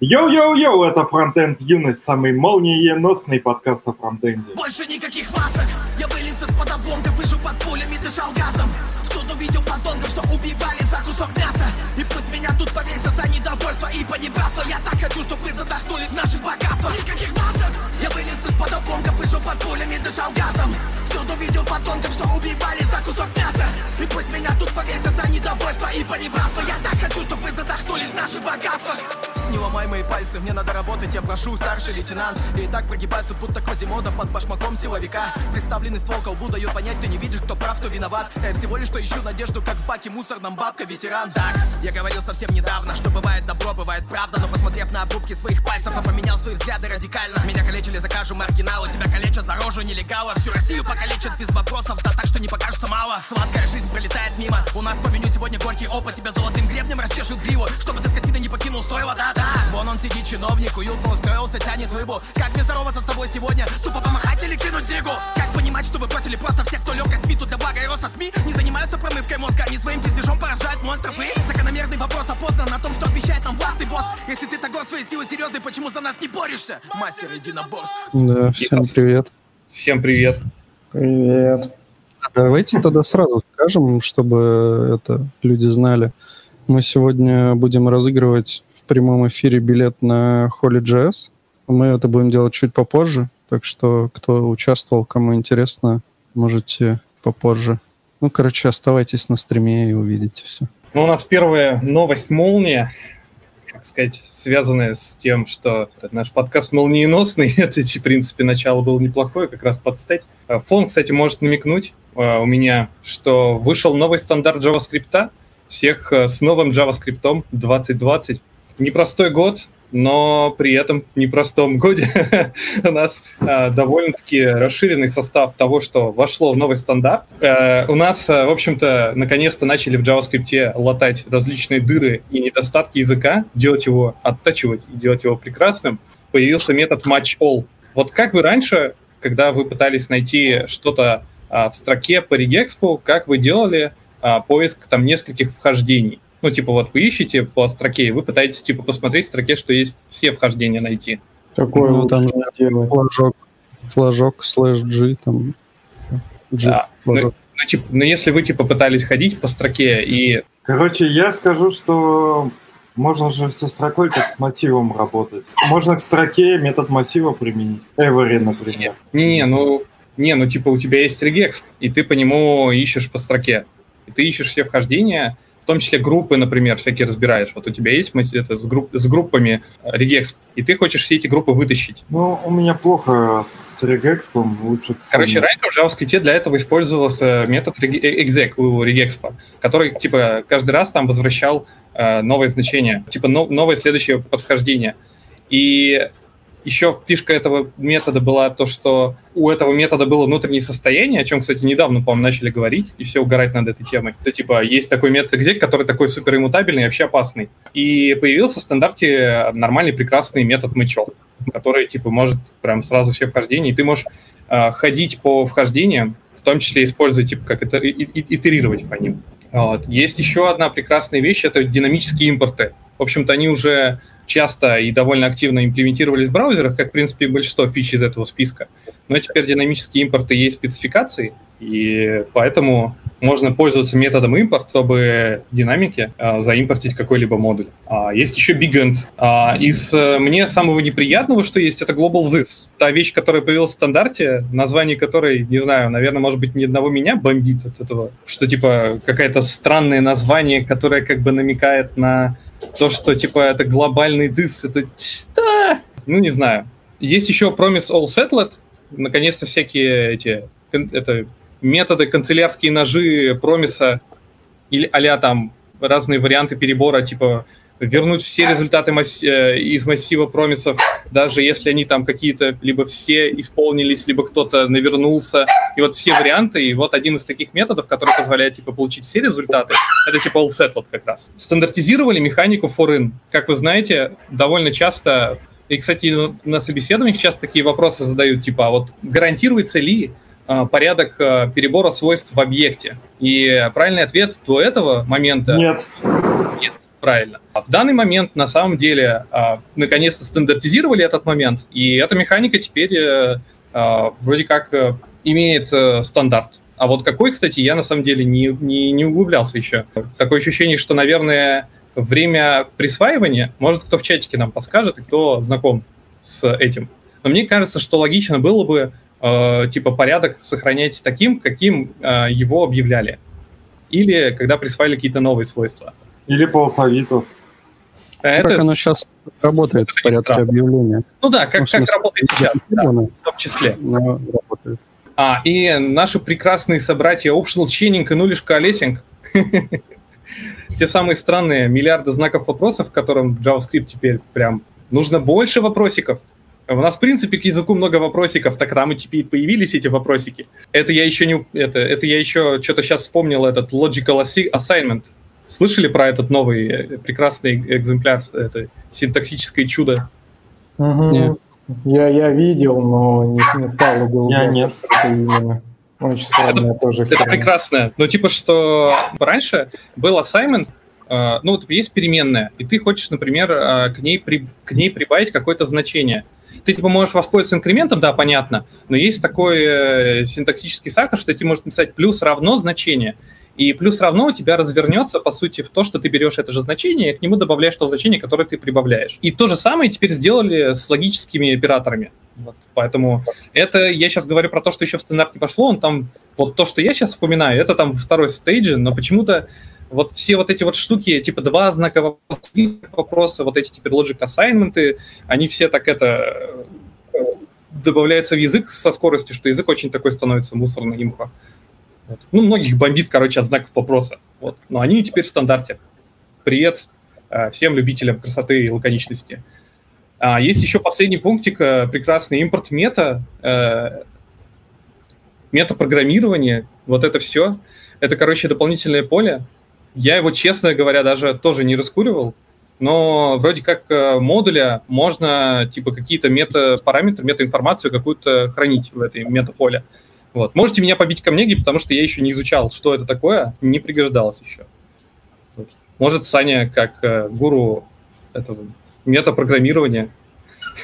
Йоу-йоу-йоу, это Фронтенд Юность, самый молниеносный подкаст о фронтенде. Больше никаких масок, я вылез из-под обломков, выжил под пулями, дышал газом. Всюду видел подонков, что убивали за кусок мяса. И пусть меня тут повесят за недовольство и панибратство. Я так хочу, чтобы вы задохнулись в наших богатствах. Никаких масок, я вылез из-под обломков, выжил под пулями, дышал газом. Всюду видел подонков, что убивали за кусок мяса. Пусть меня тут повесят за недовольство и панибратство. Я так хочу, чтобы вы задохнулись в наших богатствах. Не ломай мои пальцы, мне надо работать, я прошу, старший лейтенант. Я и так прогибаюсь тут будто Квазимода под башмаком силовика. Приставленный ствол колбу дает понять, ты не видишь, кто прав, кто виноват. Я всего лишь что ищу надежду, как в баке мусорном бабка, ветеран. Так, я говорил совсем недавно, что бывает добро, бывает правда. Но посмотрев на обрубки своих пальцев, я поменял свои взгляды радикально. Меня калечили за кажу маргинала, тебя калечат за рожу нелегала. Всю Россию покалечат без вопросов, да так, что не покажется мало. Сладкая жизнь пролетает мимо, у нас по меню сегодня горький опыт Тебя золотым гребнем расчешут гриву, чтобы ты скотина не покинул стойло, да-да Вон он сидит, чиновник, уютно устроился, тянет рыбу Как мне здороваться с тобой сегодня? Тупо помахать или кинуть зигу? Как понимать, что вы бросили просто всех, кто лег СМИ Тут для блага и роста СМИ не занимаются промывкой мозга Они своим пиздежом поражают монстров И закономерный вопрос опознан на том, что обещает нам властный босс Если ты так горд своей силы серьезной, почему за нас не борешься? Мастер единоборств Да, всем привет. Всем привет. Привет. Давайте тогда сразу скажем, чтобы это люди знали. Мы сегодня будем разыгрывать в прямом эфире билет на Holy.js. Мы это будем делать чуть попозже, так что кто участвовал, кому интересно, можете попозже. Ну, короче, оставайтесь на стриме и увидите все. Ну, у нас первая новость молния, так сказать, связанная с тем, что наш подкаст молниеносный. Это, в принципе, начало было неплохое, как раз подстать. Фон, кстати, может намекнуть у меня, что вышел новый стандарт JavaScript. Всех а, с новым JavaScript 2020. Непростой год, но при этом непростом годе у нас э, довольно-таки расширенный состав того, что вошло в новый стандарт. Э, у нас, э, в общем-то, наконец-то начали в JavaScript латать различные дыры и недостатки языка, делать его, оттачивать и делать его прекрасным. Появился метод match-all. Вот как вы раньше, когда вы пытались найти что-то э, в строке по регэкспу, как вы делали э, поиск там нескольких вхождений? Ну, типа, вот вы ищете по строке, и вы пытаетесь, типа, посмотреть в строке, что есть все вхождения найти. Такое Ну, лучше там не флажок, флажок слэш G, там, G, Да. Ну, флажок. ну, типа, ну, если вы, типа, пытались ходить по строке и... Короче, я скажу, что можно же со строкой как с массивом работать. Можно к строке метод массива применить. Every, например. Не-не, ну, не, ну, типа, у тебя есть регекс, и ты по нему ищешь по строке. И ты ищешь все вхождения, в том числе группы, например, всякие разбираешь. Вот у тебя есть это, с, групп- с группами регекс, и ты хочешь все эти группы вытащить. Ну, у меня плохо с регэкспом, лучше Короче, раньше в JavaScript для этого использовался метод э, exec у regexpa, который, типа, каждый раз там возвращал э, новое значение, типа, но- новое следующее подхождение. И еще фишка этого метода была то, что у этого метода было внутреннее состояние, о чем, кстати, недавно, по-моему, начали говорить, и все угорать над этой темой. Это, типа, есть такой метод exec, который такой супер иммутабельный и вообще опасный. И появился в стандарте нормальный, прекрасный метод мычел, который, типа, может прям сразу все вхождения, и ты можешь э, ходить по вхождениям, в том числе использовать, типа, как это, и- и- итерировать по ним. Вот. Есть еще одна прекрасная вещь, это динамические импорты. В общем-то, они уже часто и довольно активно имплементировались в браузерах, как, в принципе, большинство фич из этого списка. Но теперь динамические импорты есть спецификации, и поэтому можно пользоваться методом импорт, чтобы в динамике э, заимпортить какой-либо модуль. А, есть еще BigEnd. А, из э, мне самого неприятного, что есть, это Global This. Та вещь, которая появилась в стандарте, название которой, не знаю, наверное, может быть, ни одного меня бомбит от этого. Что, типа, какое-то странное название, которое как бы намекает на то, что, типа, это глобальный дыс, это что? Ну, не знаю. Есть еще Promise All Settled. Наконец-то всякие эти это, методы, канцелярские ножи промиса или а там разные варианты перебора, типа вернуть все результаты масс- э, из массива промисов, даже если они там какие-то либо все исполнились, либо кто-то навернулся. И вот все варианты, и вот один из таких методов, который позволяет типа получить все результаты, это типа all settled как раз. Стандартизировали механику for-in. Как вы знаете, довольно часто и, кстати, на собеседованиях часто такие вопросы задают, типа, а вот гарантируется ли а, порядок а, перебора свойств в объекте? И правильный ответ до этого момента Нет. нет. Правильно. А в данный момент, на самом деле, а, наконец-то стандартизировали этот момент, и эта механика теперь э, а, вроде как э, имеет э, стандарт. А вот какой, кстати, я на самом деле не, не, не углублялся еще. Такое ощущение, что, наверное, время присваивания, может, кто в чатике нам подскажет, и кто знаком с этим. Но мне кажется, что логично было бы, э, типа, порядок сохранять таким, каким э, его объявляли. Или когда присваивали какие-то новые свойства. Или по алфавиту. Это, как оно сейчас работает в порядке объявления? Ну да, как, как работает сейчас, да, в том числе. Но работает. А, и наши прекрасные собратья Optional Chaining и Нулишка Олесинг. Те самые странные миллиарды знаков вопросов, в котором JavaScript теперь прям нужно больше вопросиков. У нас, в принципе, к языку много вопросиков, так там и теперь появились эти вопросики. Это я еще не... Это, это я еще что-то сейчас вспомнил, этот logical assignment. Слышали про этот новый э, прекрасный экземпляр, это синтаксическое чудо? Угу. Нет. Я, я видел, но не, не стал углубляться. Я нет. Именно. Очень странная это, тоже. Это прекрасно. Ну, типа, что раньше был assignment, э, ну, вот есть переменная, и ты хочешь, например, э, к, ней при, к ней прибавить какое-то значение. Ты, типа, можешь воспользоваться инкрементом, да, понятно, но есть такой э, синтаксический сахар, что ты можешь написать плюс равно значение. И плюс равно у тебя развернется, по сути, в то, что ты берешь это же значение, и к нему добавляешь то значение, которое ты прибавляешь. И то же самое теперь сделали с логическими операторами. Вот. Поэтому это, я сейчас говорю про то, что еще в стандарт не пошло, он там, вот то, что я сейчас вспоминаю, это там второй стейдж, но почему-то вот все вот эти вот штуки, типа два знака вопроса, вот эти теперь logic assignment, они все так это э, добавляются в язык со скоростью, что язык очень такой становится мусорный имхо. Вот. Ну, многих бомбит, короче, от знаков вопроса. Вот. Но они теперь в стандарте. Привет э, всем любителям красоты и лаконичности. А, есть еще последний пунктик, э, прекрасный импорт мета, э, метапрограммирование, вот это все. Это, короче, дополнительное поле. Я его, честно говоря, даже тоже не раскуривал, но вроде как модуля можно, типа, какие-то мета-параметры, мета-информацию какую-то хранить в этой метаполе. поле вот. Можете меня побить камнеги, потому что я еще не изучал, что это такое, не пригождалось еще. Вот. Может, Саня, как э, гуру этого метапрограммирования,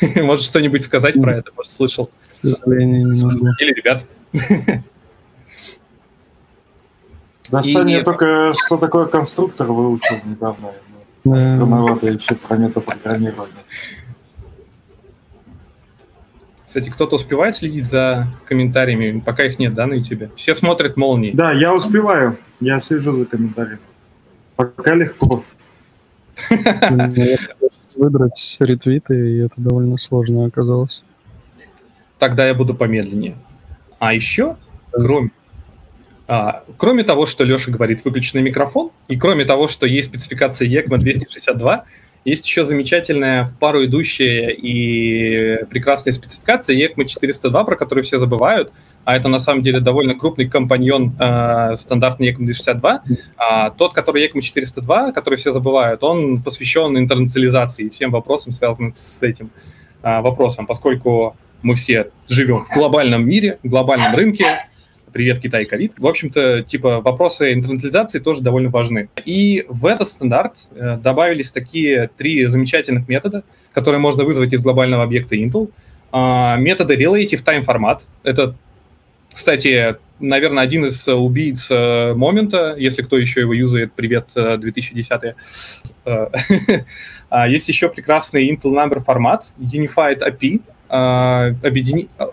может что-нибудь сказать про это, может, слышал. К сожалению, не могу. Или ребят. Да, и Саня нет. только что такое конструктор выучил недавно. Рановато еще про метапрограммирование. Кстати, кто-то успевает следить за комментариями, пока их нет, да, на YouTube? Все смотрят молнии. Да, я успеваю. Я слежу за комментариями. Пока легко. Выбрать ретвиты, и это довольно сложно оказалось. Тогда я буду помедленнее. А еще, кроме, а, кроме того, что Леша говорит выключенный микрофон, и кроме того, что есть спецификация ECMA 262, есть еще замечательная в пару идущая и прекрасная спецификация ECMA 402, про которую все забывают, а это на самом деле довольно крупный компаньон э, стандартный ECMA 262. А, тот, который ECMA 402, который все забывают, он посвящен интернационализации и всем вопросам, связанным с этим э, вопросом, поскольку мы все живем в глобальном мире, в глобальном рынке, привет, Китай, ковид. В общем-то, типа, вопросы интернализации тоже довольно важны. И в этот стандарт э, добавились такие три замечательных метода, которые можно вызвать из глобального объекта Intel. Э, методы Relative Time Format. Это, кстати, наверное, один из убийц э, момента, если кто еще его юзает, привет, 2010 э, а Есть еще прекрасный Intel Number формат, Unified API, а, объедини... А,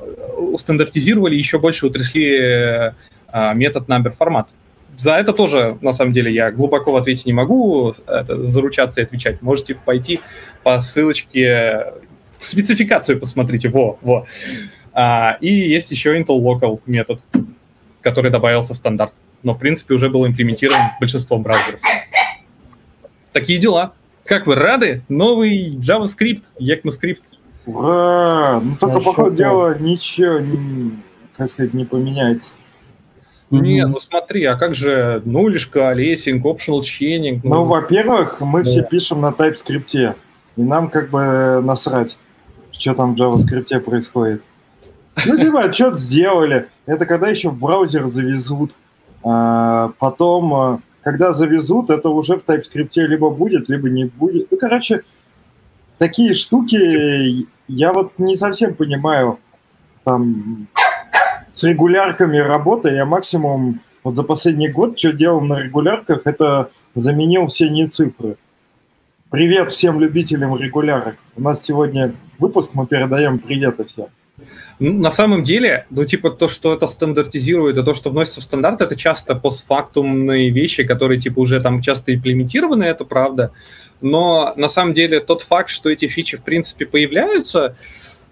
стандартизировали, еще больше утрясли а, метод number формат. За это тоже, на самом деле, я глубоко в ответе не могу это, заручаться и отвечать. Можете пойти по ссылочке в спецификацию посмотрите. Во, во. А, и есть еще Intel Local метод, который добавился в стандарт. Но, в принципе, уже был имплементирован большинством браузеров. Такие дела. Как вы рады? Новый JavaScript, ECMAScript Ура! Ну только, по ходу дела, ничего, не, как сказать, не поменяется. Не, ну смотри, а как же нулишка, лессинг, optional chaining? Ну, ну во-первых, мы да. все пишем на TypeScript, и нам как бы насрать, что там в JavaScript происходит. Ну, типа, что-то сделали. Это когда еще в браузер завезут. А, потом когда завезут, это уже в TypeScript либо будет, либо не будет. Ну, короче, такие штуки я вот не совсем понимаю. Там с регулярками работы я максимум вот за последний год, что делал на регулярках, это заменил все не цифры. Привет всем любителям регулярок. У нас сегодня выпуск, мы передаем приветы всем. Ну, на самом деле, ну, типа, то, что это стандартизирует, и то, что вносится в стандарт, это часто постфактумные вещи, которые, типа, уже там часто имплементированы, это правда. Но, на самом деле, тот факт, что эти фичи, в принципе, появляются,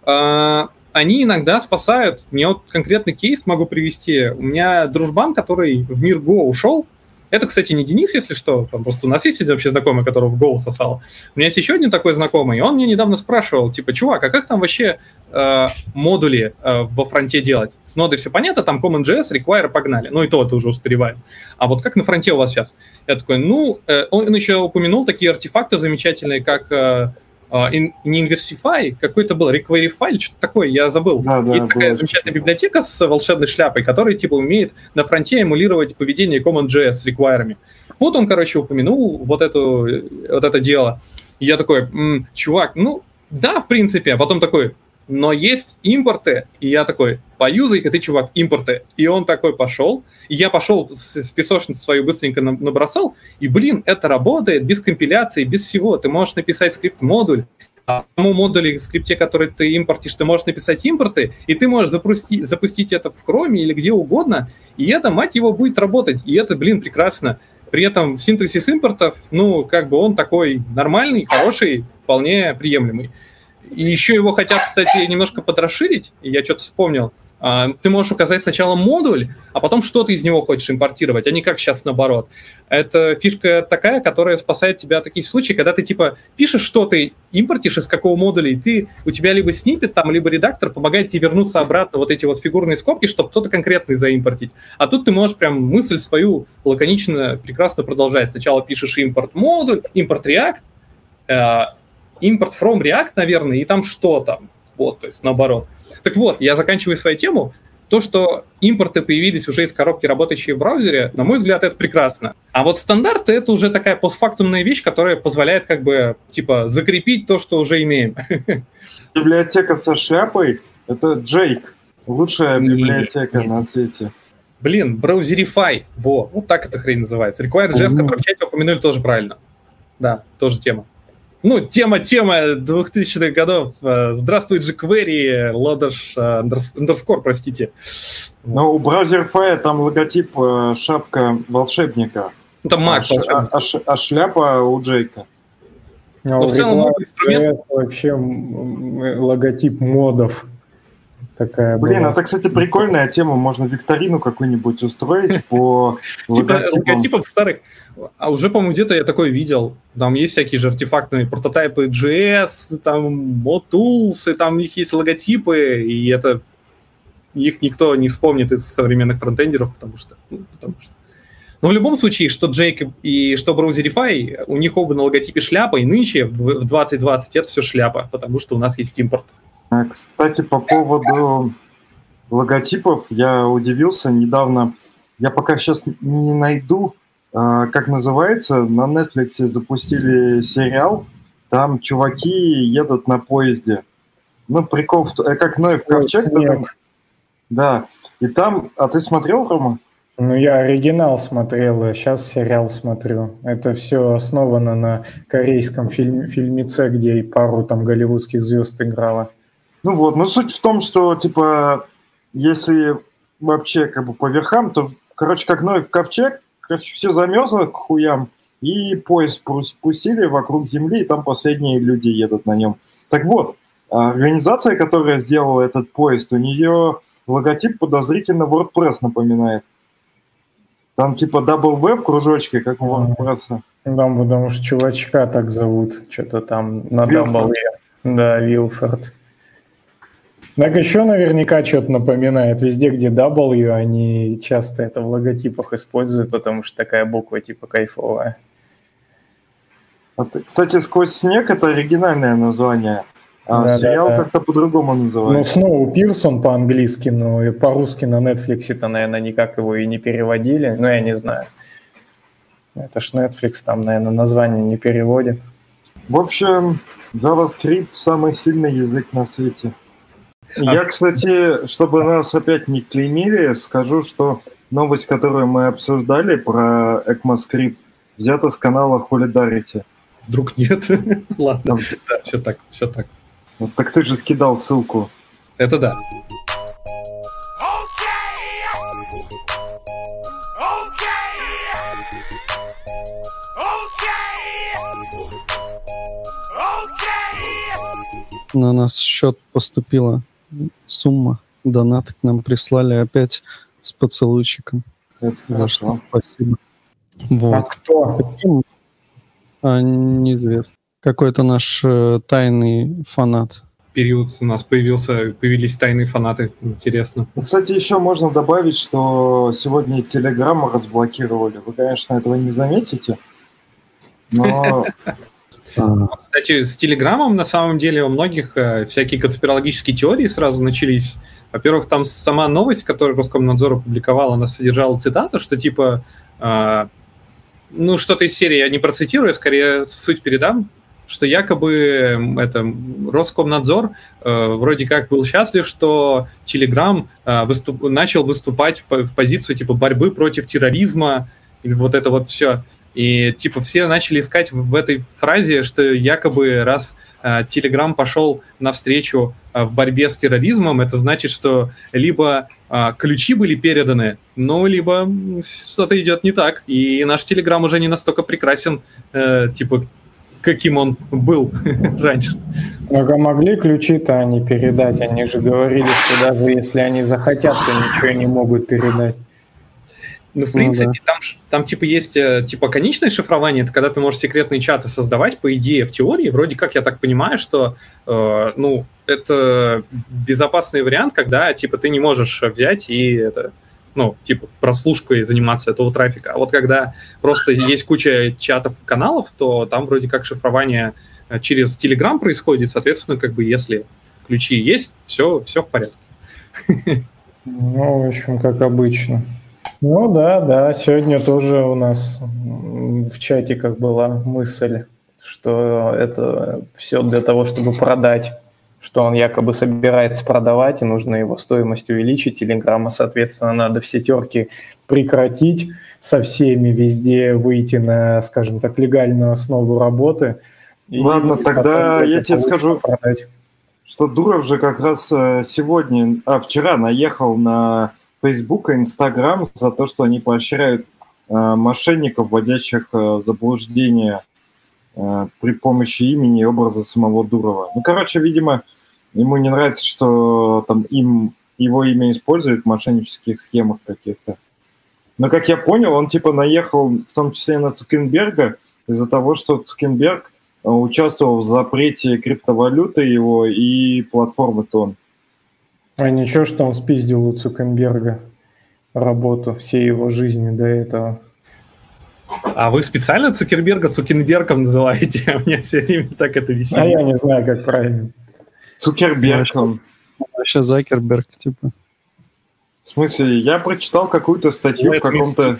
э, они иногда спасают. Мне вот конкретный кейс могу привести. У меня дружбан, который в мир Go ушел, это, кстати, не Денис, если что, там просто у нас есть один вообще знакомый, которого в Go сосал. У меня есть еще один такой знакомый, и он мне недавно спрашивал, типа, чувак, а как там вообще э, модули э, во фронте делать? С нодой все понятно, там CommonJS, Require, погнали. Ну и то это уже устаревает. А вот как на фронте у вас сейчас? Я такой, ну, э, он еще упомянул такие артефакты замечательные, как... Э, а, не Inversify, какой-то был Requirify, что-то такое, я забыл. Да, да, Есть такая замечательная библиотека с волшебной шляпой, которая типа умеет на фронте эмулировать поведение CommonJS с реквайрами. Вот он, короче, упомянул вот, эту, вот это дело. И я такой, м-м, чувак, ну да, в принципе, а потом такой, но есть импорты, и я такой, поюзай-ка ты, чувак, импорты. И он такой пошел, и я пошел с, с песочницы свою быстренько набросал, и, блин, это работает без компиляции, без всего. Ты можешь написать скрипт-модуль, а тому модуле, в скрипте, который ты импортишь, ты можешь написать импорты, и ты можешь запустить, запустить это в Chrome или где угодно, и это, мать его, будет работать. И это, блин, прекрасно. При этом синтезис импортов, ну, как бы он такой нормальный, хороший, вполне приемлемый. И еще его хотят, кстати, немножко подрасширить, и я что-то вспомнил. А, ты можешь указать сначала модуль, а потом что ты из него хочешь импортировать, а не как сейчас наоборот. Это фишка такая, которая спасает тебя в таких случаях, когда ты типа пишешь, что ты импортишь, из какого модуля, и ты, у тебя либо снипет там, либо редактор помогает тебе вернуться обратно вот эти вот фигурные скобки, чтобы кто-то конкретный заимпортить. А тут ты можешь прям мысль свою лаконично, прекрасно продолжать. Сначала пишешь импорт модуль, импорт э, импорт from React, наверное, и там что там. Вот, то есть наоборот. Так вот, я заканчиваю свою тему. То, что импорты появились уже из коробки, работающие в браузере, на мой взгляд, это прекрасно. А вот стандарты — это уже такая постфактумная вещь, которая позволяет как бы, типа, закрепить то, что уже имеем. Библиотека со шляпой — это Джейк. Лучшая библиотека на свете. Блин, браузерифай. Во, вот так эта хрень называется. Require.js, который в чате упомянули, тоже правильно. Да, тоже тема. Ну, тема, тема 2000-х годов. Здравствуй, jQuery, лодыш, underscore, простите. Ну, у BrowserFi там логотип э, шапка волшебника. Это Mac а, а, а, а шляпа у Джейка. А Но в целом много инструментов... вообще логотип модов. Такая Блин, была. это, кстати, прикольная тема. Можно викторину какую-нибудь устроить по Типа логотипов старых. А уже, по-моему, где-то я такое видел. Там есть всякие же артефактные прототипы JS, там ModTools, и там у них есть логотипы, и это их никто не вспомнит из современных фронтендеров, потому что, ну, потому что. Но в любом случае, что Джейк и что Browserify, у них оба на логотипе шляпа, и нынче в 2020 это все шляпа, потому что у нас есть импорт. А, кстати, по поводу логотипов, я удивился недавно. Я пока сейчас не найду а, как называется, на Netflix запустили сериал, там чуваки едут на поезде. Ну, прикол, э, как Ной в ковчег. Там, да, и там, а ты смотрел, Рома? Ну, я оригинал смотрел, а сейчас сериал смотрю. Это все основано на корейском фильм, фильмеце, где и пару там голливудских звезд играла. Ну вот, но суть в том, что, типа, если вообще как бы по верхам, то, короче, как Ной в ковчег, Короче, все замерзло к хуям, и поезд спустили вокруг Земли, и там последние люди едут на нем. Так вот, организация, которая сделала этот поезд, у нее логотип подозрительно WordPress напоминает. Там типа W в кружочке, как у WordPress. Да, потому что чувачка так зовут, что-то там на W. Да, Вилфорд. Так еще наверняка что-то напоминает. Везде, где W, они часто это в логотипах используют, потому что такая буква типа кайфовая. Кстати, «Сквозь снег» — это оригинальное название. А да, сериал да, да. как-то по-другому называется. Ну, Сноу Пирсон по-английски, но и по-русски на Netflix-то, наверное, никак его и не переводили. Но я не знаю. Это ж Netflix, там, наверное, название не переводит. В общем, JavaScript самый сильный язык на свете. А- Я, кстати, чтобы нас опять не клеймили, скажу, что новость, которую мы обсуждали про ECMAScript, взята с канала Solidarity. Вдруг нет? Ладно, да, все так, все так. Вот Так ты же скидал ссылку. Это да. На наш счет поступила сумма. Донаты к нам прислали опять с поцелуйчиком. Это За что спасибо. А Вот. кто? Почему? А, неизвестно. Какой-то наш э, тайный фанат. Период у нас появился, появились тайные фанаты. Интересно. Ну, Кстати, еще можно добавить, что сегодня Telegram разблокировали. Вы, конечно, этого не заметите, но Кстати, с Телеграмом на самом деле у многих э, всякие конспирологические теории сразу начались. Во-первых, там сама новость, которую Роскомнадзор опубликовал, она содержала цитату, что типа, э, ну, что-то из серии я не процитирую, скорее суть передам, что якобы это Роскомнадзор э, вроде как был счастлив, что Телеграм э, выступ- начал выступать в, в позицию типа борьбы против терроризма и вот это вот все. И типа все начали искать в в этой фразе, что якобы раз э, Telegram пошел навстречу э, в борьбе с терроризмом, это значит, что либо э, ключи были переданы, ну, либо что-то идет не так. И наш Telegram уже не настолько прекрасен, э, типа, каким он был раньше. А могли ключи-то они передать? Они же говорили, что даже если они захотят, то ничего не могут передать. Ну, в Ну принципе, там, там типа есть э, типа конечное шифрование, это когда ты можешь секретные чаты создавать, по идее, в теории, вроде как я так понимаю, что э, ну, это безопасный вариант, когда типа ты не можешь взять и это, ну, типа, прослушкой заниматься этого трафика. А вот когда просто есть куча чатов, каналов, то там вроде как шифрование э, через Telegram происходит, соответственно, как бы если ключи есть, все, все в порядке. Ну, в общем, как обычно. Ну да, да, сегодня тоже у нас в чатиках была мысль, что это все для того, чтобы продать, что он якобы собирается продавать, и нужно его стоимость увеличить. Телеграмма, соответственно, надо все терки прекратить со всеми, везде выйти на, скажем так, легальную основу работы. Ладно, тогда я тебе скажу. продать. что Дуров же как раз э, сегодня, а вчера наехал на Facebook и Instagram за то, что они поощряют э, мошенников, вводящих э, заблуждение э, при помощи имени и образа самого Дурова. Ну, короче, видимо, ему не нравится, что там им его имя используют в мошеннических схемах каких-то. Но, как я понял, он типа наехал в том числе на Цукенберга из-за того, что Цукенберг э, участвовал в запрете криптовалюты его и платформы Тон. А ничего, что он спиздил у Цукенберга работу всей его жизни до этого. А вы специально Цукерберга Цукенбергом называете? А меня все время так это А веселит. я не знаю, как правильно. Цукерберг он. Вообще Закерберг, типа. В смысле, я прочитал какую-то статью в каком-то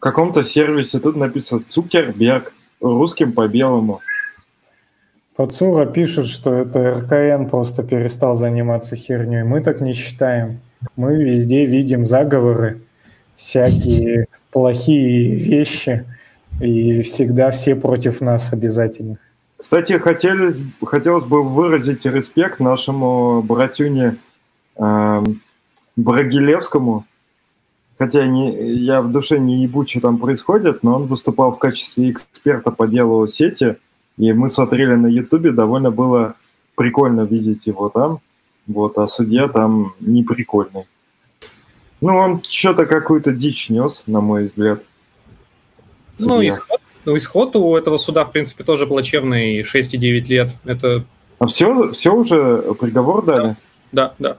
в каком-то сервисе, тут написано Цукерберг, русским по белому. Пацура пишет, что это РКН просто перестал заниматься херней. Мы так не считаем. Мы везде видим заговоры, всякие плохие вещи, и всегда все против нас обязательно. Кстати, хотелось, хотелось бы выразить респект нашему братюне эм, Брагилевскому. Хотя не, я в душе не ебу, что там происходит, но он выступал в качестве эксперта по делу сети, и мы смотрели на Ютубе, довольно было прикольно видеть его там. Вот, а судья там не прикольный. Ну, он что-то какую-то дичь нес, на мой взгляд. Ну, Судья. исход, ну, исход у этого суда, в принципе, тоже плачевный, 6,9 лет. Это, А все, все уже приговор дали? да, да.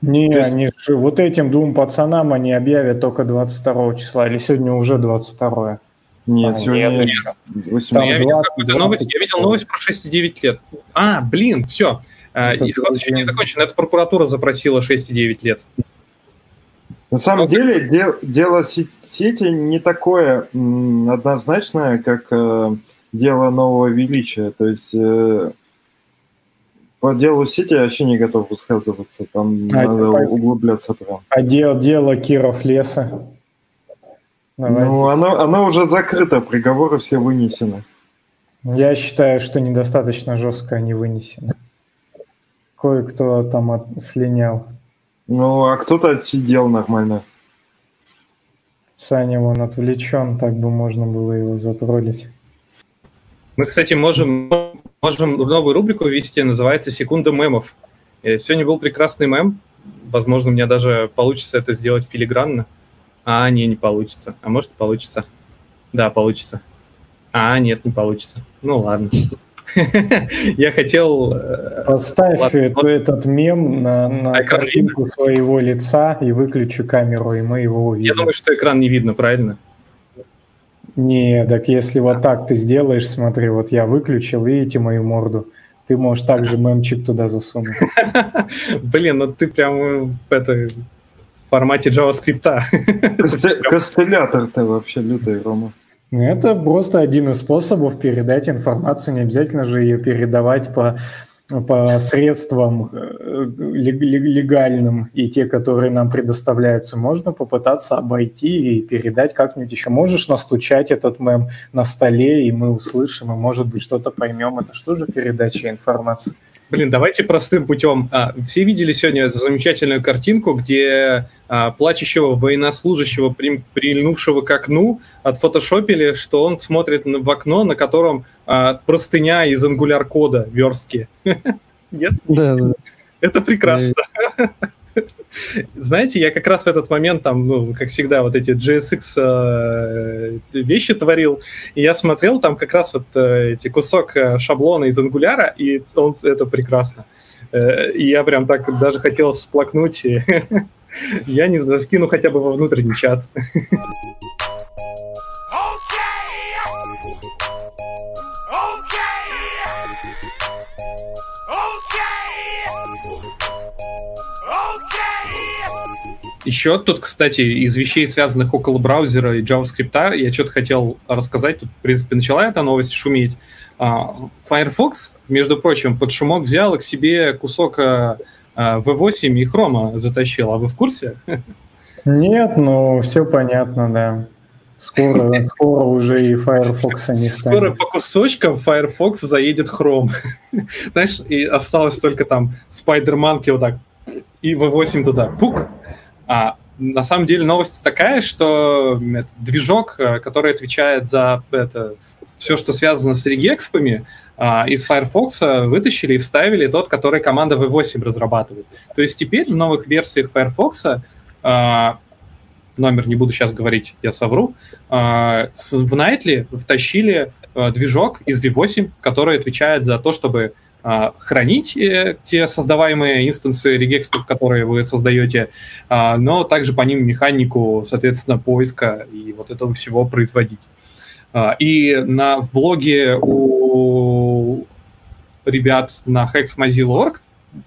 Не, То есть- они же вот этим двум пацанам они объявят только 22 числа, или сегодня уже 22. Нет, А, сегодня нет, еще. 18. Там я видел 20, какую-то новость, я видел 20. новость про 6,9 лет. А, блин, все. Это Исход еще не закончен. Это прокуратура запросила 6,9 лет. На самом ну, деле дел, дело сети не такое м, однозначное, как э, дело нового величия. То есть э, по делу сети я вообще не готов высказываться. Там а, надо а, углубляться прям. А дело, дело Киров леса? Давайте. Ну, оно, оно уже закрыто, приговоры все вынесены. Я считаю, что недостаточно жестко они вынесены. Кое-кто там от, слинял. Ну, а кто-то отсидел нормально. Саня, он отвлечен, так бы можно было его затроллить. Мы, кстати, можем, можем новую рубрику ввести, называется «Секунда мемов». И сегодня был прекрасный мем. Возможно, мне даже получится это сделать филигранно. А, не, не получится. А может, получится. Да, получится. А, нет, не получится. Ну, ладно. Я хотел... Э, Поставь Ладно, вот... этот мем на, на а картинку видно? своего лица и выключи камеру, и мы его увидим. Я думаю, что экран не видно, правильно? Не, так если вот так ты сделаешь, смотри, вот я выключил, видите мою морду, ты можешь также мемчик туда засунуть. Блин, ну ты прям в это в формате JavaScript. Костылятор-то вообще лютый, Рома. Это просто один из способов передать информацию, не обязательно же ее передавать по, по средствам э, легальным и те, которые нам предоставляются. Можно попытаться обойти и передать как-нибудь еще. Можешь настучать этот мем на столе, и мы услышим, и, может быть, что-то поймем. Это что же передача информации? Блин, давайте простым путем. А, все видели сегодня замечательную картинку, где а, плачущего военнослужащего, при, прильнувшего к окну, отфотошопили, что он смотрит в окно, на котором а, простыня из ангуляр-кода верстки. Нет? Да, да. Это прекрасно. Знаете, я как раз в этот момент там, ну, как всегда, вот эти GSX э, вещи творил, и я смотрел там как раз вот э, эти кусок э, шаблона из ангуляра, и он, это прекрасно. Э, и я прям так даже хотел всплакнуть, и я не заскину хотя бы во внутренний чат. Еще тут, кстати, из вещей, связанных около браузера и JavaScript, я что-то хотел рассказать. Тут, в принципе, начала эта новость шуметь. А, Firefox, между прочим, под шумок взял к себе кусок V8 а, и Chrome затащил. А вы в курсе? Нет, ну все понятно, да. Скоро, скоро уже и Firefox не станет. Скоро по кусочкам Firefox заедет Chrome. Знаешь, и осталось только там Spider-Monkey вот так и V8 туда. Пук, а, на самом деле новость такая, что движок, э, который отвечает за это, все, что связано с регекспами, а, из Firefox вытащили и вставили тот, который команда V8 разрабатывает. То есть теперь в новых версиях Firefox, а, номер не буду сейчас говорить, я совру, а, в Nightly втащили а, движок из V8, который отвечает за то, чтобы хранить э, те создаваемые инстансы регекспов, которые вы создаете, а, но также по ним механику, соответственно, поиска и вот этого всего производить. А, и на, в блоге у ребят на hexmozilla.org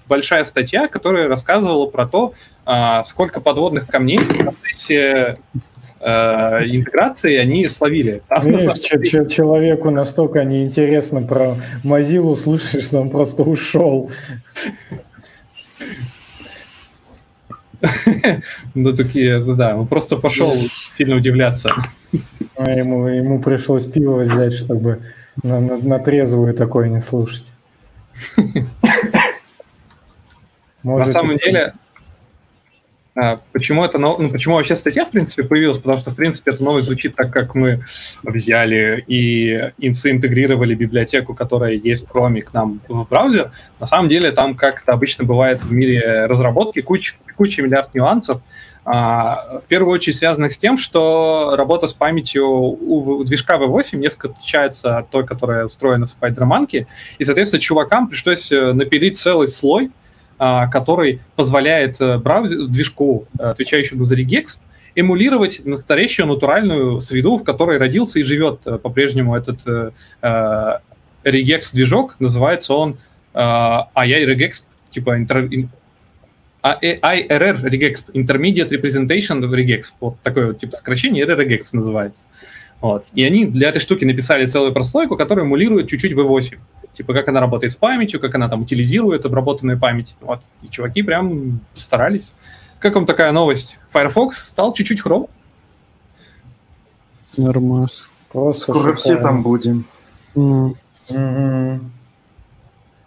большая статья, которая рассказывала про то, сколько подводных камней в процессе э, интеграции они словили. Там, Видишь, ч- человеку настолько неинтересно про Mozilla слушаешь, что он просто ушел. Ну, такие, да, он просто пошел сильно удивляться. А ему, ему пришлось пиво взять, чтобы на, на, на трезвую такое не слушать. На самом деле, почему это, ну, почему вообще статья, в принципе, появилась? Потому что, в принципе, эта новость звучит так, как мы взяли и интегрировали библиотеку, которая есть в Chrome к нам в браузер. На самом деле, там, как это обычно бывает в мире разработки, куча, куча миллиард нюансов, а, в первую очередь связанных с тем, что работа с памятью у движка V8 несколько отличается от той, которая устроена в Spider-Man, и, соответственно, чувакам пришлось э, напилить целый слой а, который позволяет э, браузер, движку, э, отвечающему за regex, эмулировать настоящую натуральную среду, в которой родился и живет э, по-прежнему этот regex движок. Называется он AI regex, типа интер, А, э, IRR Regexp, Intermediate Representation Regexp, вот такое вот типа сокращение RR Regexp называется. Вот. И они для этой штуки написали целую прослойку, которая эмулирует чуть-чуть V8. Типа, как она работает с памятью, как она там утилизирует обработанную память. Вот. И чуваки прям старались. Как вам такая новость? Firefox стал чуть-чуть хром? Нормас. Просто Скоро все шикарно. там будем. Ну, Мгм.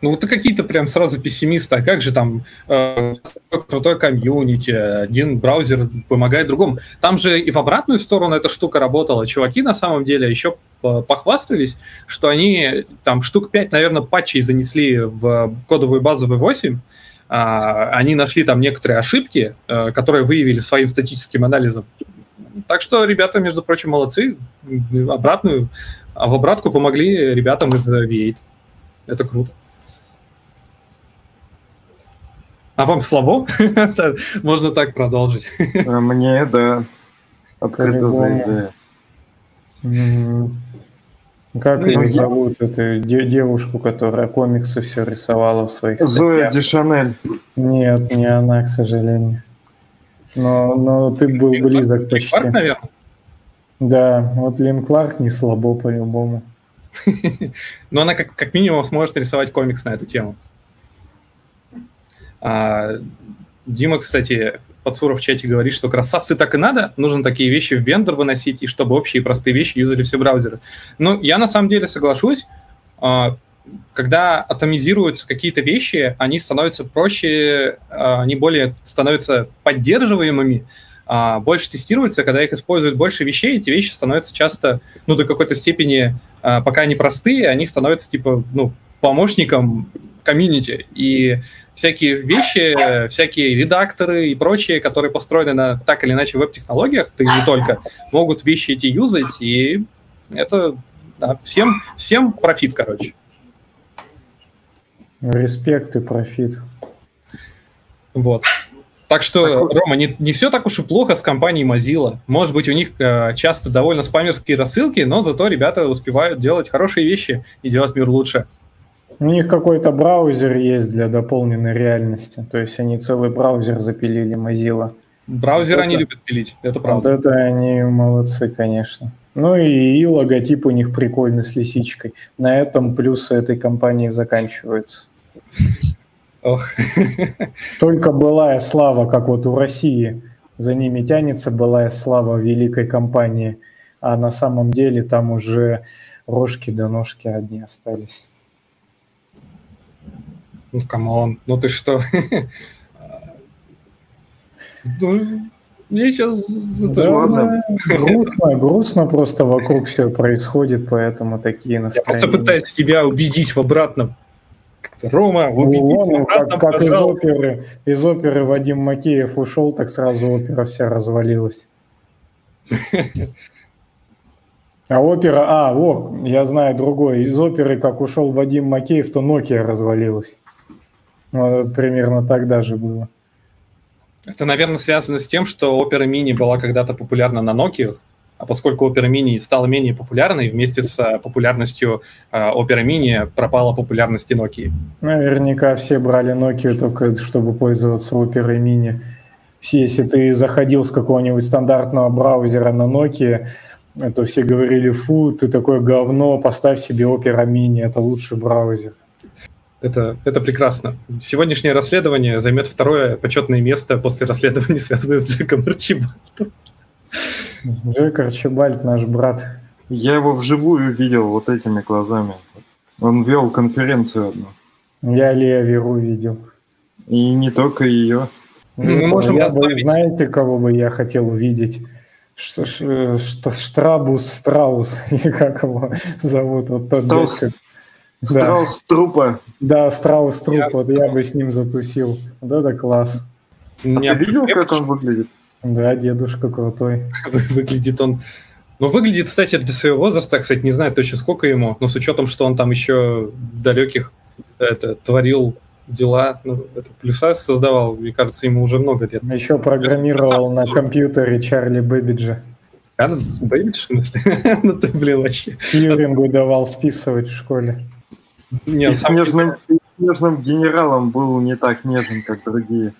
Ну, вот какие-то прям сразу пессимисты. А как же там э, крутой комьюнити, один браузер помогает другому. Там же и в обратную сторону эта штука работала. Чуваки на самом деле еще похвастались, что они там штук 5, наверное, патчей занесли в кодовую базу V8. А, они нашли там некоторые ошибки, э, которые выявили своим статическим анализом. Так что ребята, между прочим, молодцы. Обратную, а в обратку помогли ребятам из э, V8. Это круто. А вам слабо? Можно так продолжить. А Мне, да, открыто заявляю. Как Ну, ее зовут, эту де- девушку, которая комиксы все рисовала в своих Зоя? Дешанель. Нет, не она, к сожалению. Но, но ты был близок почти. Наверное. Да, вот Лин Кларк не слабо по-любому. Но она как, как минимум сможет рисовать комикс на эту тему. А, Дима, кстати, Подсуров в чате говорит, что красавцы так и надо, нужно такие вещи в вендор выносить, и чтобы общие простые вещи юзали все браузеры. Ну, я на самом деле соглашусь, а, когда атомизируются какие-то вещи, они становятся проще, а, они более становятся поддерживаемыми, а, больше тестируются, когда их используют больше вещей, эти вещи становятся часто, ну, до какой-то степени, пока они простые, они становятся, типа, ну, помощником комьюнити. И всякие вещи, всякие редакторы и прочие, которые построены на так или иначе веб-технологиях, и не только, могут вещи эти юзать, и это да, всем, всем профит, короче. Респект и профит. Вот. Так что, Рома, не, не все так уж и плохо с компанией Mozilla. Может быть, у них э, часто довольно спамерские рассылки, но зато ребята успевают делать хорошие вещи и делать мир лучше. У них какой-то браузер есть для дополненной реальности. То есть они целый браузер запилили Mozilla. Браузеры Вот они это- любят пилить, это Вот правда. это они молодцы, конечно. Ну и, и логотип у них прикольный с лисичкой. На этом плюсы этой компании заканчиваются. Ох. Только былая слава, как вот у России, за ними тянется былая слава великой компании, а на самом деле там уже рожки да ножки одни остались. Ну, come on, ну ты что? Ну, Мне сейчас... Ладно. грустно, грустно просто вокруг все происходит, поэтому такие Я просто настроения. пытаюсь тебя убедить в обратном. Рома, Ну, убедить в обратном, как, как из оперы, из оперы Вадим Макеев ушел, так сразу опера вся развалилась. А опера, а, вот, я знаю другое. Из оперы, как ушел Вадим Макеев, то Nokia развалилась. Вот это примерно так даже было. Это, наверное, связано с тем, что Opera Mini была когда-то популярна на Nokia, а поскольку Opera Mini стала менее популярной, вместе с э, популярностью э, Opera Mini пропала популярность и Nokia. Наверняка все брали Nokia только чтобы пользоваться оперой мини. Все, если ты заходил с какого-нибудь стандартного браузера на Nokia, то все говорили, фу, ты такое говно, поставь себе Opera Mini, это лучший браузер. Это, это прекрасно. Сегодняшнее расследование займет второе почетное место после расследования, связанное с Джеком Арчибальдом. Джейк Арчибальд, наш брат. Я его вживую видел вот этими глазами. Он вел конференцию одну. Я Лею Веру видел. И не только ее. Мы Это можем я бы, знаете, кого бы я хотел увидеть? Ш- ш- ш- Штрабус Страус, или как его зовут? Вот тот Страус- дядька. Да. Страус трупа. Да, Страус Труп, Я вот я бы с ним затусил. Вот это класс. А ты видел, как он выглядит? Да, дедушка крутой. выглядит он... Ну, выглядит, кстати, для своего возраста, кстати, не знаю точно сколько ему, но с учетом, что он там еще в далеких это, творил дела, ну, это плюса создавал, мне кажется, ему уже много лет. Еще программировал на компьютере Чарли Бэбиджа. В смысле? Ну ты, блин, вообще. Тьюрингу давал списывать в школе. Не, И снежным, и снежным генералом был не так нежен, как другие.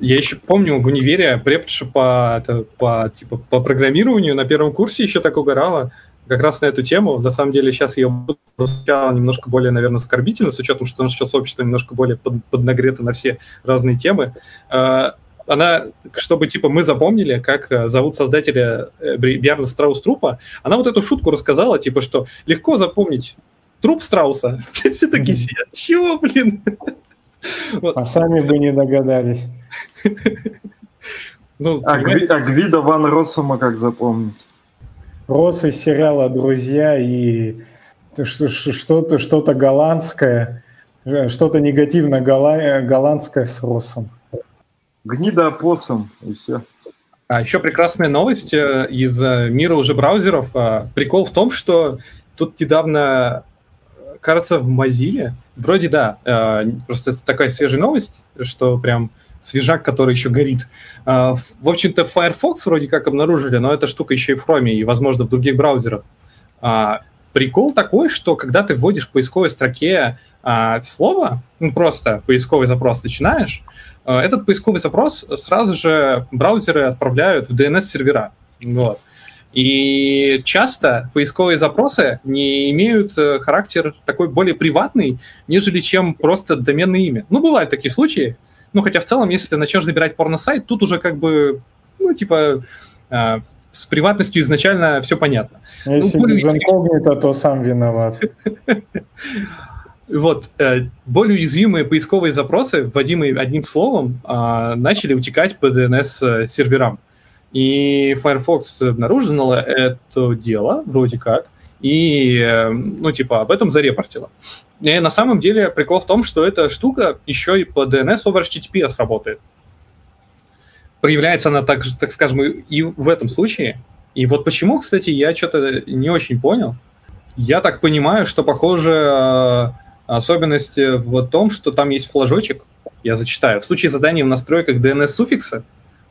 Я еще помню в универе преподша по, это, по, типа, по программированию на первом курсе еще так угорала как раз на эту тему. На самом деле сейчас ее звучало немножко более, наверное, оскорбительно, с учетом, что наше сейчас общество немножко более под, поднагрето на все разные темы. А, она, чтобы, типа, мы запомнили, как э, зовут создателя э, Бьярна Страус Трупа, она вот эту шутку рассказала, типа, что легко запомнить труп Страуса. Все такие сидят. Чего, блин? А сами бы не догадались. Ну, а, Гви, а Гвида Ван Россума как запомнить? Росс из сериала «Друзья» и что-то что голландское, что-то негативно голландское с Россом. Гнида опоссум, и все. А еще прекрасная новость э, из э, мира уже браузеров. А, прикол в том, что тут недавно, кажется, в Mozilla, вроде да, э, просто это такая свежая новость, что прям свежак, который еще горит. А, в общем-то, Firefox вроде как обнаружили, но эта штука еще и в Chrome, и, возможно, в других браузерах. А, прикол такой, что когда ты вводишь в поисковой строке а, слово, ну, просто поисковый запрос начинаешь, этот поисковый запрос сразу же браузеры отправляют в DNS-сервера. Вот. И часто поисковые запросы не имеют э, характер такой более приватный, нежели чем просто доменное имя. Ну, бывают такие случаи, ну, хотя в целом, если ты начнешь набирать порно-сайт, тут уже как бы, ну, типа, э, с приватностью изначально все понятно. Ну, если ну, без инкогнито, то сам виноват. Вот, э, более уязвимые поисковые запросы, вводимые одним словом, э, начали утекать по DNS-серверам. И Firefox обнаружил это дело, вроде как, и, э, ну, типа, об этом зарепортила. И на самом деле прикол в том, что эта штука еще и по DNS over HTTPS работает. Проявляется она, так, так скажем, и в этом случае. И вот почему, кстати, я что-то не очень понял. Я так понимаю, что, похоже, особенность в том, что там есть флажочек, я зачитаю. В случае задания в настройках DNS-суффикса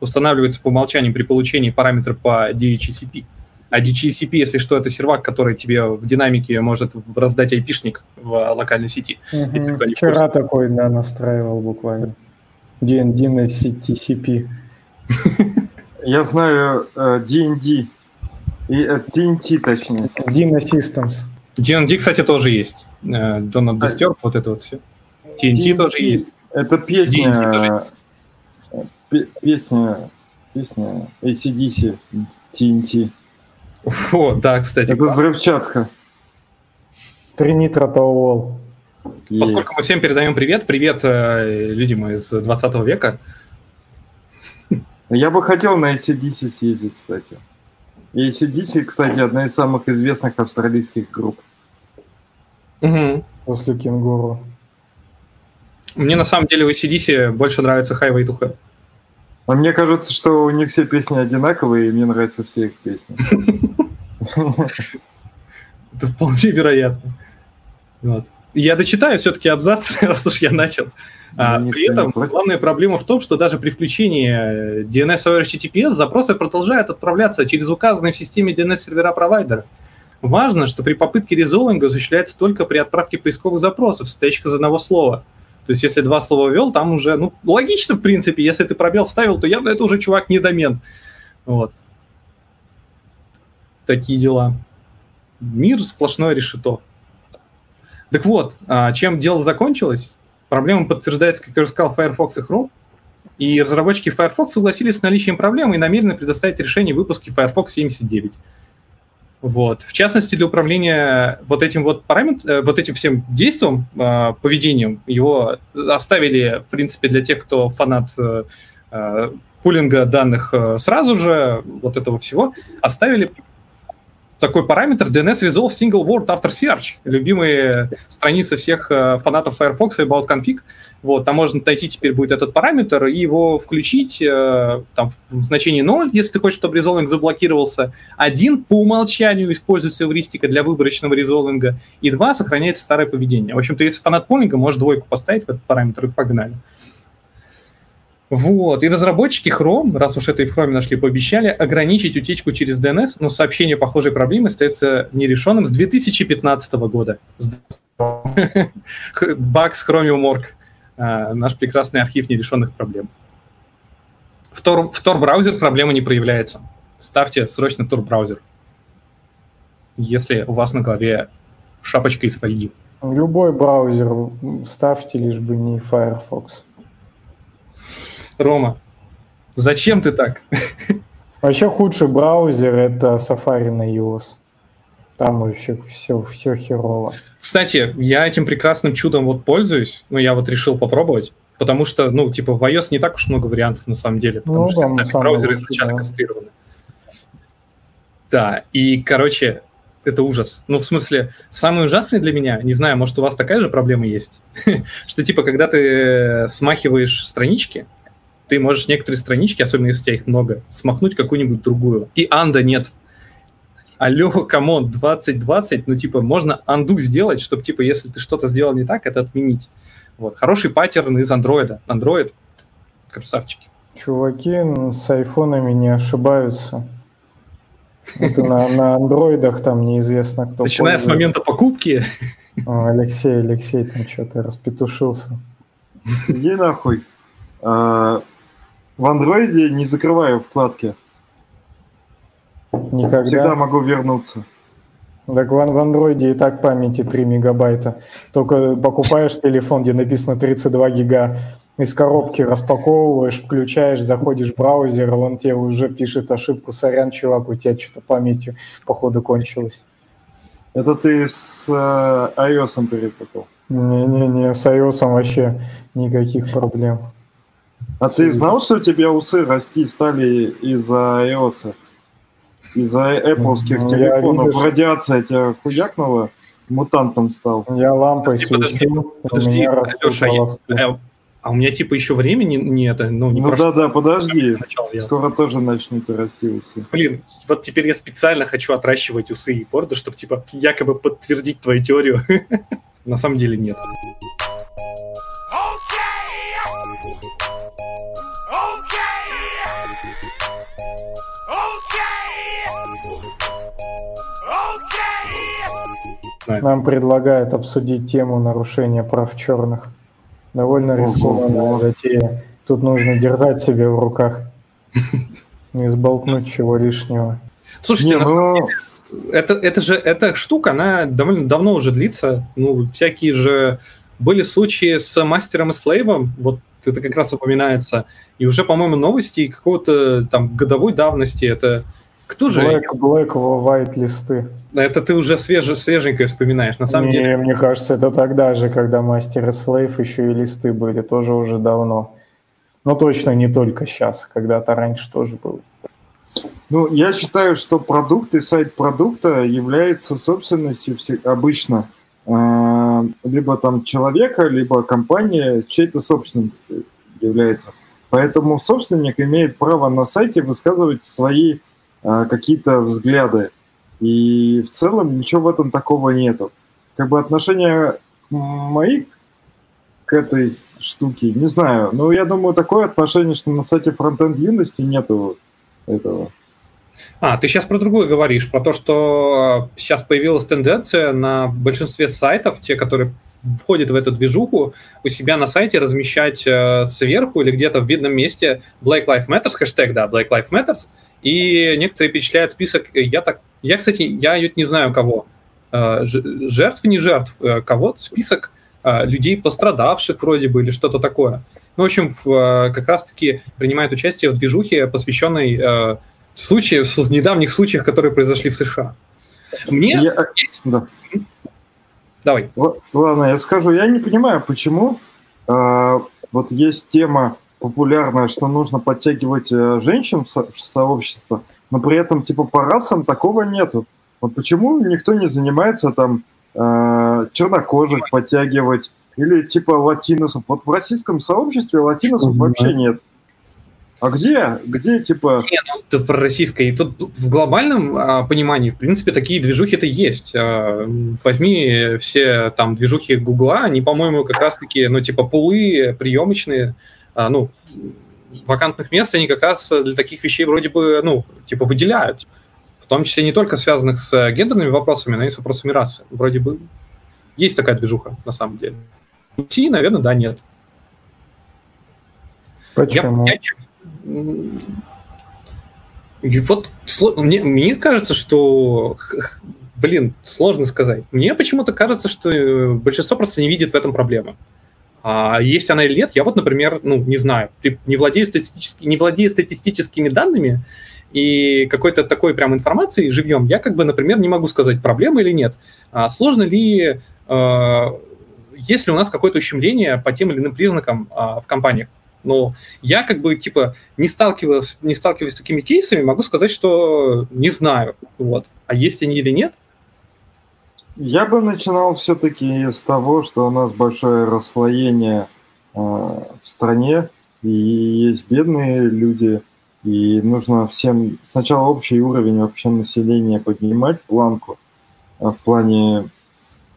устанавливается по умолчанию при получении параметра по DHCP. А DHCP, если что, это сервак, который тебе в динамике может раздать айпишник в локальной сети. Угу. Вчера такой, да, настраивал буквально. DND на TCP. Я знаю DND. Э, и DNT, э, точнее. Dino Systems. DND, кстати, тоже есть. Donald э, Disturb, вот это вот все. TNT тоже есть. Это песня... Песня... Песня ACDC TNT. О, да, кстати. Это взрывчатка. Тринитратоол. Поскольку мы всем передаем привет, привет э, людям из 20 века. Я бы хотел на ACDC съездить, кстати. ACDC, кстати, одна из самых известных австралийских групп. Угу. После Кенгуру. Мне на самом деле у ACDC больше нравится Highway to Hell. А мне кажется, что у них все песни одинаковые, и мне нравятся все их песни. Это вполне вероятно. Вот. Я дочитаю все-таки абзац, раз уж я начал. А, при этом главная проблема в том, что даже при включении DNS over HTTPS запросы продолжают отправляться через указанные в системе DNS-сервера провайдера. Важно, что при попытке резолвинга осуществляется только при отправке поисковых запросов, состоящих из одного слова. То есть, если два слова ввел, там уже, ну, логично, в принципе, если ты пробел вставил, то явно это уже чувак не домен. Вот. Такие дела. Мир сплошное решето. Так вот, а, чем дело закончилось? Проблема подтверждается, как я уже сказал, Firefox и Chrome. И разработчики Firefox согласились с наличием проблемы и намерены предоставить решение выпуска Firefox 79. Вот. В частности, для управления вот этим вот параметром, э, вот этим всем действием, э, поведением, его оставили, в принципе, для тех, кто фанат э, пулинга данных сразу же, вот этого всего, оставили такой параметр DNS Resolve Single Word After Search, любимые страницы всех фанатов Firefox и About Config. Вот, там можно найти теперь будет этот параметр и его включить э, там, в значении 0, если ты хочешь, чтобы резолвинг заблокировался. Один по умолчанию используется эвристика для выборочного резолвинга, и два сохраняется старое поведение. В общем-то, если фанат полинга, может двойку поставить в этот параметр и погнали. Вот. И разработчики Chrome, раз уж это и в Chrome нашли, пообещали ограничить утечку через DNS, но сообщение похожей проблемы остается нерешенным с 2015 года. Баг с Chromium.org. Наш прекрасный архив нерешенных проблем. В Tor, в Tor браузер проблема не проявляется. Ставьте срочно Tor браузер. Если у вас на голове шапочка из фольги. Любой браузер ставьте, лишь бы не Firefox. Рома, зачем ты так? Вообще худший браузер это Safari на iOS. Там вообще все, все херово. Кстати, я этим прекрасным чудом вот пользуюсь, ну, я вот решил попробовать, потому что, ну, типа, в iOS не так уж много вариантов на самом деле, потому Ну, что там браузеры лучший, изначально да. кастрированы. Да, и, короче, это ужас. Ну, в смысле, самый ужасный для меня, не знаю, может, у вас такая же проблема есть, что, типа, когда ты смахиваешь странички, ты можешь некоторые странички, особенно если у тебя их много, смахнуть какую-нибудь другую. И undo нет. Алло, come on, 2020, ну, типа, можно undo сделать, чтобы, типа, если ты что-то сделал не так, это отменить. Вот. Хороший паттерн из андроида. Android, красавчики. Чуваки м, с айфонами не ошибаются. Это на, на андроидах там неизвестно кто. Начиная с момента покупки, О, Алексей, Алексей там что-то распетушился. Иди нахуй. А, В андроиде не закрываю вкладки. Никогда. Всегда могу вернуться. Так в, в андроиде и так памяти 3 мегабайта. Только покупаешь телефон, где написано 32 гига, из коробки распаковываешь, включаешь, заходишь в браузер, а он тебе уже пишет ошибку, сорян, чувак, у тебя что-то памятью, походу, кончилось. Это ты с э, iOS перепутал. Не-не-не, с iOS вообще никаких проблем. А ты знал, что у тебя усы расти стали из-за iOS? Из-за Apple Ну, я телефонов видишь. радиация тебя хуякнула, мутантом стал. Я лампой Подожди, подожди, светил, у подожди, растут Алеша, я- э, а у меня, типа, еще времени не это, ну, не ну прошло. да-да, подожди. Начало ясно. Скоро тоже начнут расти усы. Блин, вот теперь я специально хочу отращивать усы и бороду, чтобы, типа, якобы подтвердить твою теорию. На самом деле нет. Нам предлагают обсудить тему нарушения прав черных. Довольно Ого. рискованная затея. Тут нужно держать себя в руках. Не сболтнуть чего лишнего. Слушайте, Не, самом ну, это, это же эта штука, она довольно давно уже длится. Ну, всякие же были случаи с мастером и слейвом, вот это как раз упоминается. И уже, по-моему, новости какого-то там годовой давности. Это кто же? Black, Black White листы. Это ты уже свеже, свеженькое вспоминаешь. На самом Не, деле, Мне кажется, это тогда же, когда мастер и слейв еще и листы были, тоже уже давно. Но точно не только сейчас, когда-то раньше тоже было. Ну, я считаю, что продукт и сайт продукта является собственностью все- обычно э, либо там человека, либо компания чьей-то собственностью является. Поэтому собственник имеет право на сайте высказывать свои э, какие-то взгляды. И в целом ничего в этом такого нету. Как бы отношения мои к этой штуке, не знаю. Но я думаю, такое отношение, что на сайте Frontend юности нету этого. А, ты сейчас про другое говоришь, про то, что сейчас появилась тенденция на большинстве сайтов, те, которые входят в эту движуху, у себя на сайте размещать э, сверху или где-то в видном месте Black Lives Matters, хэштег, да, Black Lives Matters, и некоторые перечисляют список, э, я так, я, кстати, я не знаю кого, э, жертв, не жертв, э, кого, список людей пострадавших вроде бы или что-то такое. Ну, в общем, в, как раз-таки принимает участие в движухе, посвященной э, случаев, с недавних случаях, которые произошли в США. Мне... Я- есть- да. Давай. Ладно, я скажу, я не понимаю, почему э, вот есть тема популярная, что нужно подтягивать э, женщин в, со- в сообщество, но при этом типа по расам такого нету. Вот почему никто не занимается там э, чернокожих подтягивать или типа латиносов? Вот в российском сообществе латиносов Что, вообще да. нет. А где? Где типа... Не, ну, это про российское. И тут в глобальном а, понимании, в принципе, такие движухи-то есть. А, возьми все там движухи Гугла, они, по-моему, как раз-таки, ну, типа, пулы приемочные, ну, вакантных мест, они как раз для таких вещей вроде бы, ну, типа, выделяют. В том числе не только связанных с гендерными вопросами, но и с вопросами расы. Вроде бы есть такая движуха, на самом деле. В России, наверное, да, нет. Я- Почему? я И вот мне, мне кажется, что, блин, сложно сказать. Мне почему-то кажется, что э, большинство просто не видит в этом проблемы. А есть она или нет, я вот, например, ну, не знаю, не владею, статистически, не владею статистическими данными и какой-то такой прям информацией живьем, я как бы, например, не могу сказать, проблема или нет. А сложно ли, э, есть ли у нас какое-то ущемление по тем или иным признакам э, в компаниях? Но я как бы типа не сталкивался, не сталкиваясь с такими кейсами, могу сказать, что не знаю. Вот. А есть они или нет? Я бы начинал все-таки с того, что у нас большое расслоение э, в стране, и есть бедные люди, и нужно всем сначала общий уровень вообще населения поднимать, планку, а в плане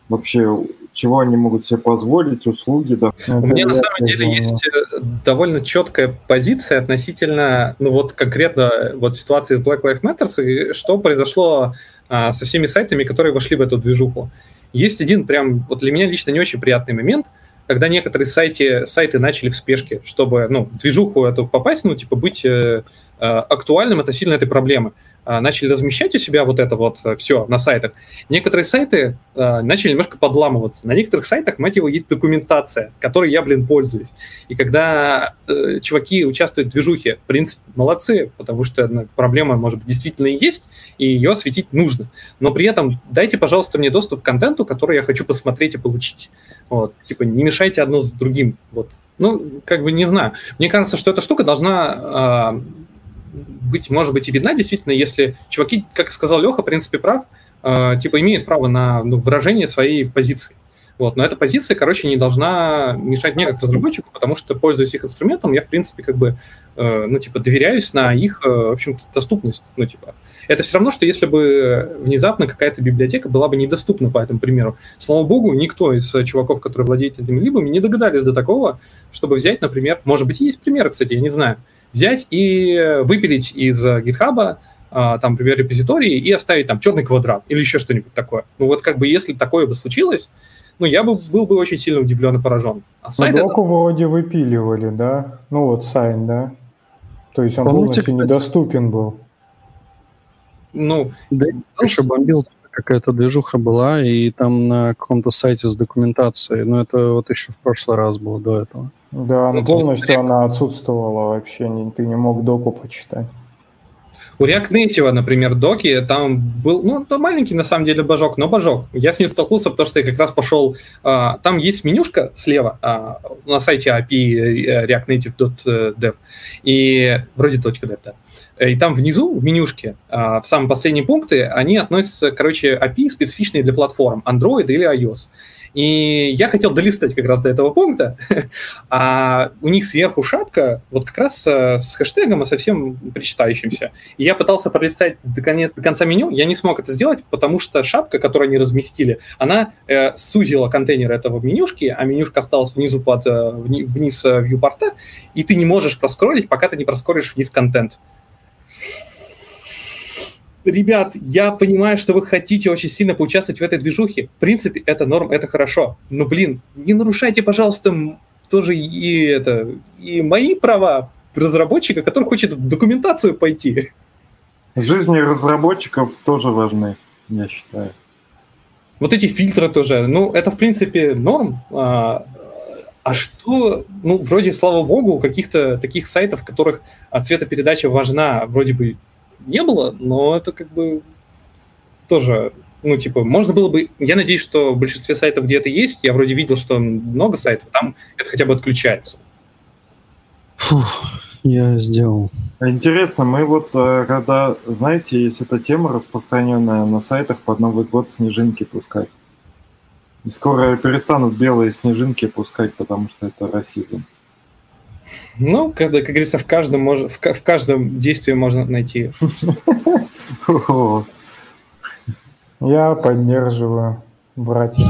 вообще чего они могут себе позволить, услуги. Да. У меня на самом деле есть э, довольно четкая позиция относительно, ну вот конкретно вот ситуации с Black Lives Matter и что произошло а, со всеми сайтами, которые вошли в эту движуху. Есть один прям, вот для меня лично не очень приятный момент, когда некоторые сайты, сайты начали в спешке, чтобы ну, в движуху эту попасть, ну, типа быть э, актуальным относительно этой проблемы. А, начали размещать у себя вот это вот э, все на сайтах, некоторые сайты э, начали немножко подламываться. На некоторых сайтах, мать его, есть документация, которой я, блин, пользуюсь. И когда э, чуваки участвуют в движухе, в принципе, молодцы, потому что ну, проблема, может быть, действительно есть, и ее осветить нужно. Но при этом дайте, пожалуйста, мне доступ к контенту, который я хочу посмотреть и получить. Вот. Типа, не мешайте одно с другим. Вот. Ну, как бы не знаю. Мне кажется, что эта штука должна э, быть, может быть, и видна действительно, если чуваки, как сказал Леха, в принципе, прав, э, типа имеют право на ну, выражение своей позиции. Вот, но эта позиция, короче, не должна мешать мне как разработчику, потому что, пользуясь их инструментом, я, в принципе, как бы, э, ну, типа, доверяюсь на их, э, в общем-то, доступность. Ну, типа, это все равно, что если бы внезапно какая-то библиотека была бы недоступна по этому примеру. Слава богу, никто из чуваков, которые владеют этими либами, не догадались до такого, чтобы взять, например, может быть, есть примеры, кстати, я не знаю, взять и выпилить из GitHub а, там, например, репозитории и оставить там черный квадрат или еще что-нибудь такое. Ну вот как бы если такое бы случилось, ну я бы был бы очень сильно удивлен и поражен. А сайт ну, блоку это... вроде выпиливали, да? Ну вот сайн, да? То есть он Помните, полностью кстати, недоступен был. Ну, да, еще бомбил какая-то движуха была, и там на каком-то сайте с документацией, но это вот еще в прошлый раз было до этого. Да, ну, полностью она отсутствовала вообще, не, ты не мог доку почитать. У React Native, например, доки, там был, ну, это маленький на самом деле божок, но божок. Я с ним столкнулся, потому что я как раз пошел, а, там есть менюшка слева а, на сайте API э, React Native.dev, и вроде .dev, да. И там внизу, в менюшке, а, в самые последние пункты, они относятся, короче, API специфичные для платформ Android или iOS. И я хотел долистать как раз до этого пункта, а у них сверху шапка вот как раз э, с хэштегом, а совсем причитающимся. И я пытался пролистать до, конец, до конца меню, я не смог это сделать, потому что шапка, которую они разместили, она э, сузила контейнер этого менюшки, а менюшка осталась внизу под, э, вниз э, вьюпорта, и ты не можешь проскролить, пока ты не проскролишь вниз контент ребят, я понимаю, что вы хотите очень сильно поучаствовать в этой движухе. В принципе, это норм, это хорошо. Но, блин, не нарушайте, пожалуйста, тоже и это, и мои права разработчика, который хочет в документацию пойти. Жизни разработчиков тоже важны, я считаю. Вот эти фильтры тоже, ну, это, в принципе, норм. А, а что, ну, вроде, слава богу, каких-то таких сайтов, в которых цветопередача важна, вроде бы не было, но это как бы тоже, ну, типа, можно было бы... Я надеюсь, что в большинстве сайтов, где это есть, я вроде видел, что много сайтов, там это хотя бы отключается. Фух, я сделал. Интересно, мы вот э, когда, знаете, есть эта тема распространенная на сайтах под Новый год снежинки пускать. И скоро перестанут белые снежинки пускать, потому что это расизм. Ну, когда, как говорится, в каждом, мож... в, в каждом действии можно найти. Я поддерживаю братьев.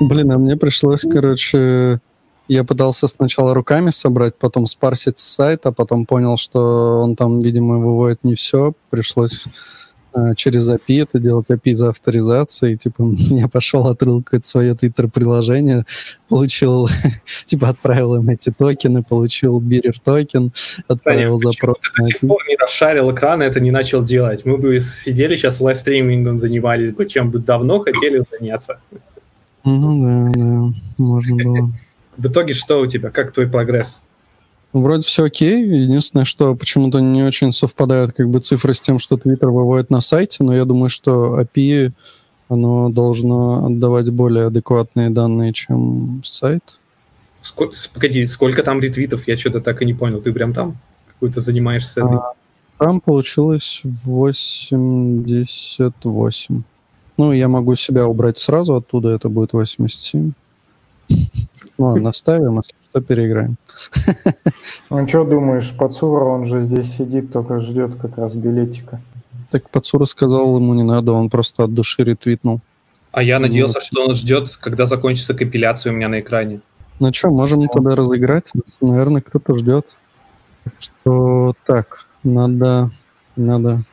Блин, а мне пришлось, короче, Я пытался сначала руками собрать, потом спарсить с сайта, потом понял, что он там, видимо, выводит не все. Пришлось э, через API это делать, API за авторизацией. Типа, я пошел, открыл какое-то свое Twitter-приложение, получил, типа, отправил им эти токены, получил bearer токен, отправил Саня, запрос. Ты до сих пор не расшарил экран это не начал делать. Мы бы сидели сейчас лайвстримингом занимались бы, чем бы давно хотели заняться. Ну да, да, можно было. В итоге что у тебя? Как твой прогресс? Вроде все окей. Единственное, что почему-то не очень совпадают как бы цифры с тем, что Twitter выводит на сайте, но я думаю, что API оно должно отдавать более адекватные данные, чем сайт. Сколько, погоди, сколько там ретвитов? Я что-то так и не понял. Ты прям там какой-то занимаешься этой? А, там получилось 88. Ну, я могу себя убрать сразу оттуда, это будет 87. Ну, ладно, оставим, если что, переиграем. Ну, что думаешь, Пацура, он же здесь сидит, только ждет как раз билетика. Так Пацура сказал, ему не надо, он просто от души ретвитнул. А я надеялся, Вот. что он ждет, когда закончится компиляция у меня на экране. Ну что, можем тогда разыграть? Наверное, кто-то ждет. Что так, надо, надо...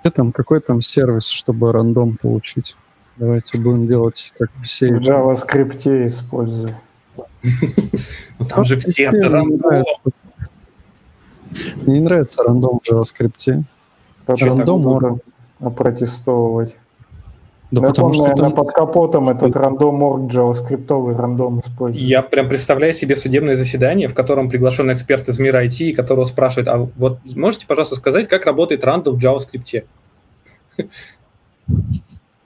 Где там, какой там сервис, чтобы рандом получить? Давайте будем делать как все. В JavaScript использую. Ну, там же все рандом. нравится. Мне не нравится рандом в JavaScript. Рандом опротестовывать. Да Я потому что наверное, там... под капотом этот это? рандом орг JavaScript рандом использую. Я прям представляю себе судебное заседание, в котором приглашен эксперт из мира IT, и которого спрашивают, а вот можете, пожалуйста, сказать, как работает рандом в JavaScript?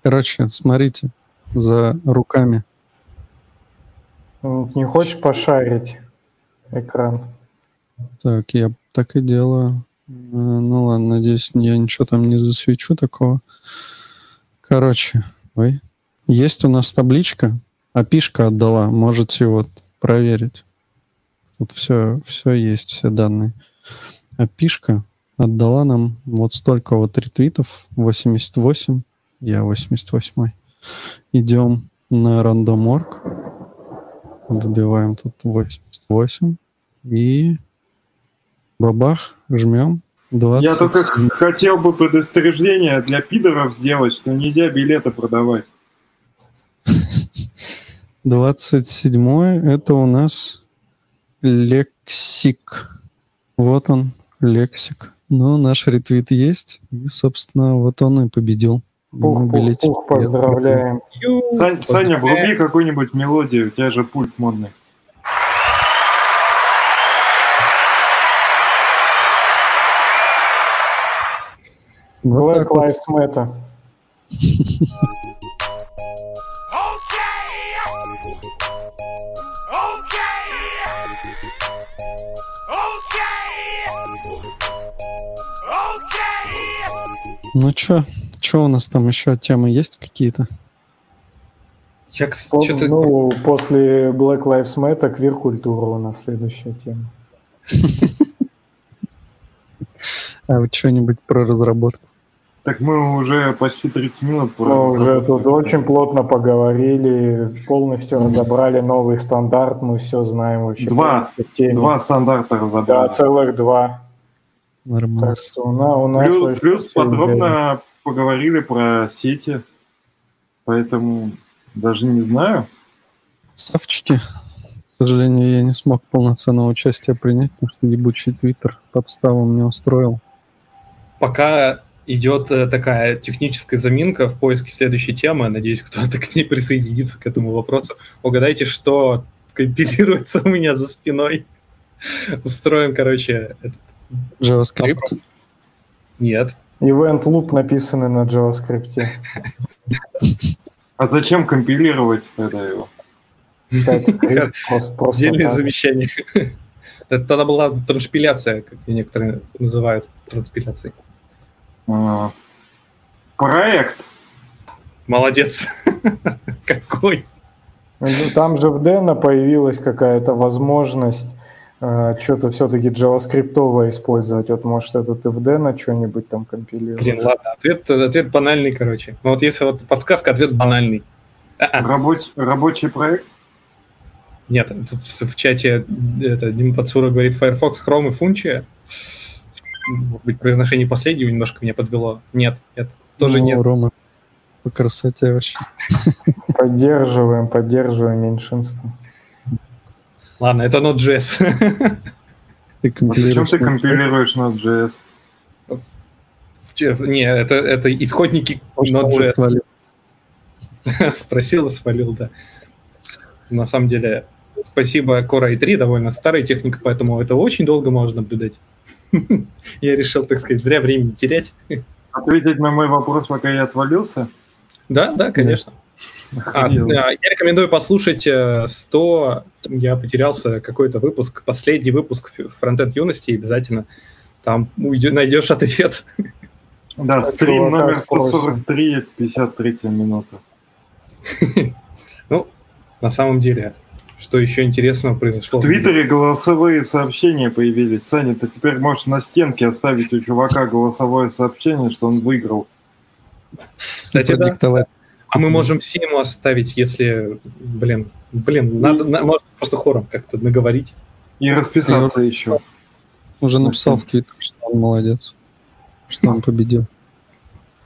Короче, смотрите за руками. Не хочешь пошарить экран? Так, я так и делаю. Э, Ну ладно, надеюсь, я ничего там не засвечу такого. Короче, ой. Есть у нас табличка, опишка отдала, можете вот проверить. Тут все, все есть, все данные. Опишка отдала нам вот столько вот ретвитов, 88, я 88. Идем на random.org, вбиваем тут 88 и бабах, жмем. 20. Я только хотел бы предостережение для пидоров сделать, что нельзя билеты продавать. 27 это у нас лексик. Вот он, лексик. Ну, наш ретвит есть. И, собственно, вот он и победил. Пух, пух, пух, поздравляем. Сань- Саня, вруби какую-нибудь мелодию, у тебя же пульт модный. Black. Lives Matter. Ну, чё? Чё у нас там еще темы есть какие-то? Я По- что-то... Ну, после Black Lives Matter квир-культура у нас следующая тема. А вот что-нибудь про разработку? Так мы уже почти 30 минут про- Мы уже тут очень плотно поговорили, полностью разобрали новый стандарт, мы все знаем вообще. Два. Два стандарта Да, разобрали. целых два. Нормально. Так что у нас, у нас Плюс, плюс подробно поговорили про сети, поэтому даже не знаю. Савчики. К сожалению, я не смог полноценного участия принять, потому что ебучий твиттер подставу мне устроил. Пока идет э, такая техническая заминка в поиске следующей темы, надеюсь, кто-то к ней присоединится к этому вопросу. Угадайте, что компилируется у меня за спиной. Устроим, короче, этот JavaScript. вопрос. Нет. Event loop написаны на JavaScript. А зачем компилировать тогда его? Отдельное так. замещение. Это тогда была транспиляция, как некоторые называют транспиляцией. А, Проект. Молодец. Какой? Ну, Там же в Deno появилась какая-то возможность что-то все-таки JavaScript использовать. Вот может это ты в Deno что-нибудь там компилируешь. Блин, ладно, ответ, ответ банальный, короче. Ну вот если вот подсказка, ответ банальный. А-а. Рабоч- рабочий проект. Нет, тут в чате это, Дима Пацура говорит Firefox, Chrome и Funchi. Может быть, произношение последнего немножко меня подвело. Нет, нет, тоже Ну, нет. Рома, по красоте вообще. Поддерживаем, поддерживаем меньшинство. Ладно, это Node.js. Ты А зачем компилируешь ты на- компилируешь Node.js? Не, это, это исходники Node.js. Спросил и свалил, да. На самом деле, спасибо Core i3, довольно старая техника, поэтому это очень долго можно наблюдать. Я решил, так сказать, зря времени терять. Ответить на мой вопрос, пока я отвалился? Да, да, конечно. А, да, я рекомендую послушать э, 100, я потерялся, какой-то выпуск, последний выпуск ф- Frontend юности, обязательно там найдешь ответ. Да, стрим номер спросим. 143, 53 минута. Ну, на самом деле, что еще интересного произошло? В Твиттере голосовые сообщения появились. Саня, ты теперь можешь на стенке оставить у чувака голосовое сообщение, что он выиграл. Кстати, да. Продиктовать. А мы можем все ему оставить, если, блин, блин, надо, на- можно просто хором как-то наговорить. И расписаться еще. Уже написал в Твиттер, что он молодец. Что он победил.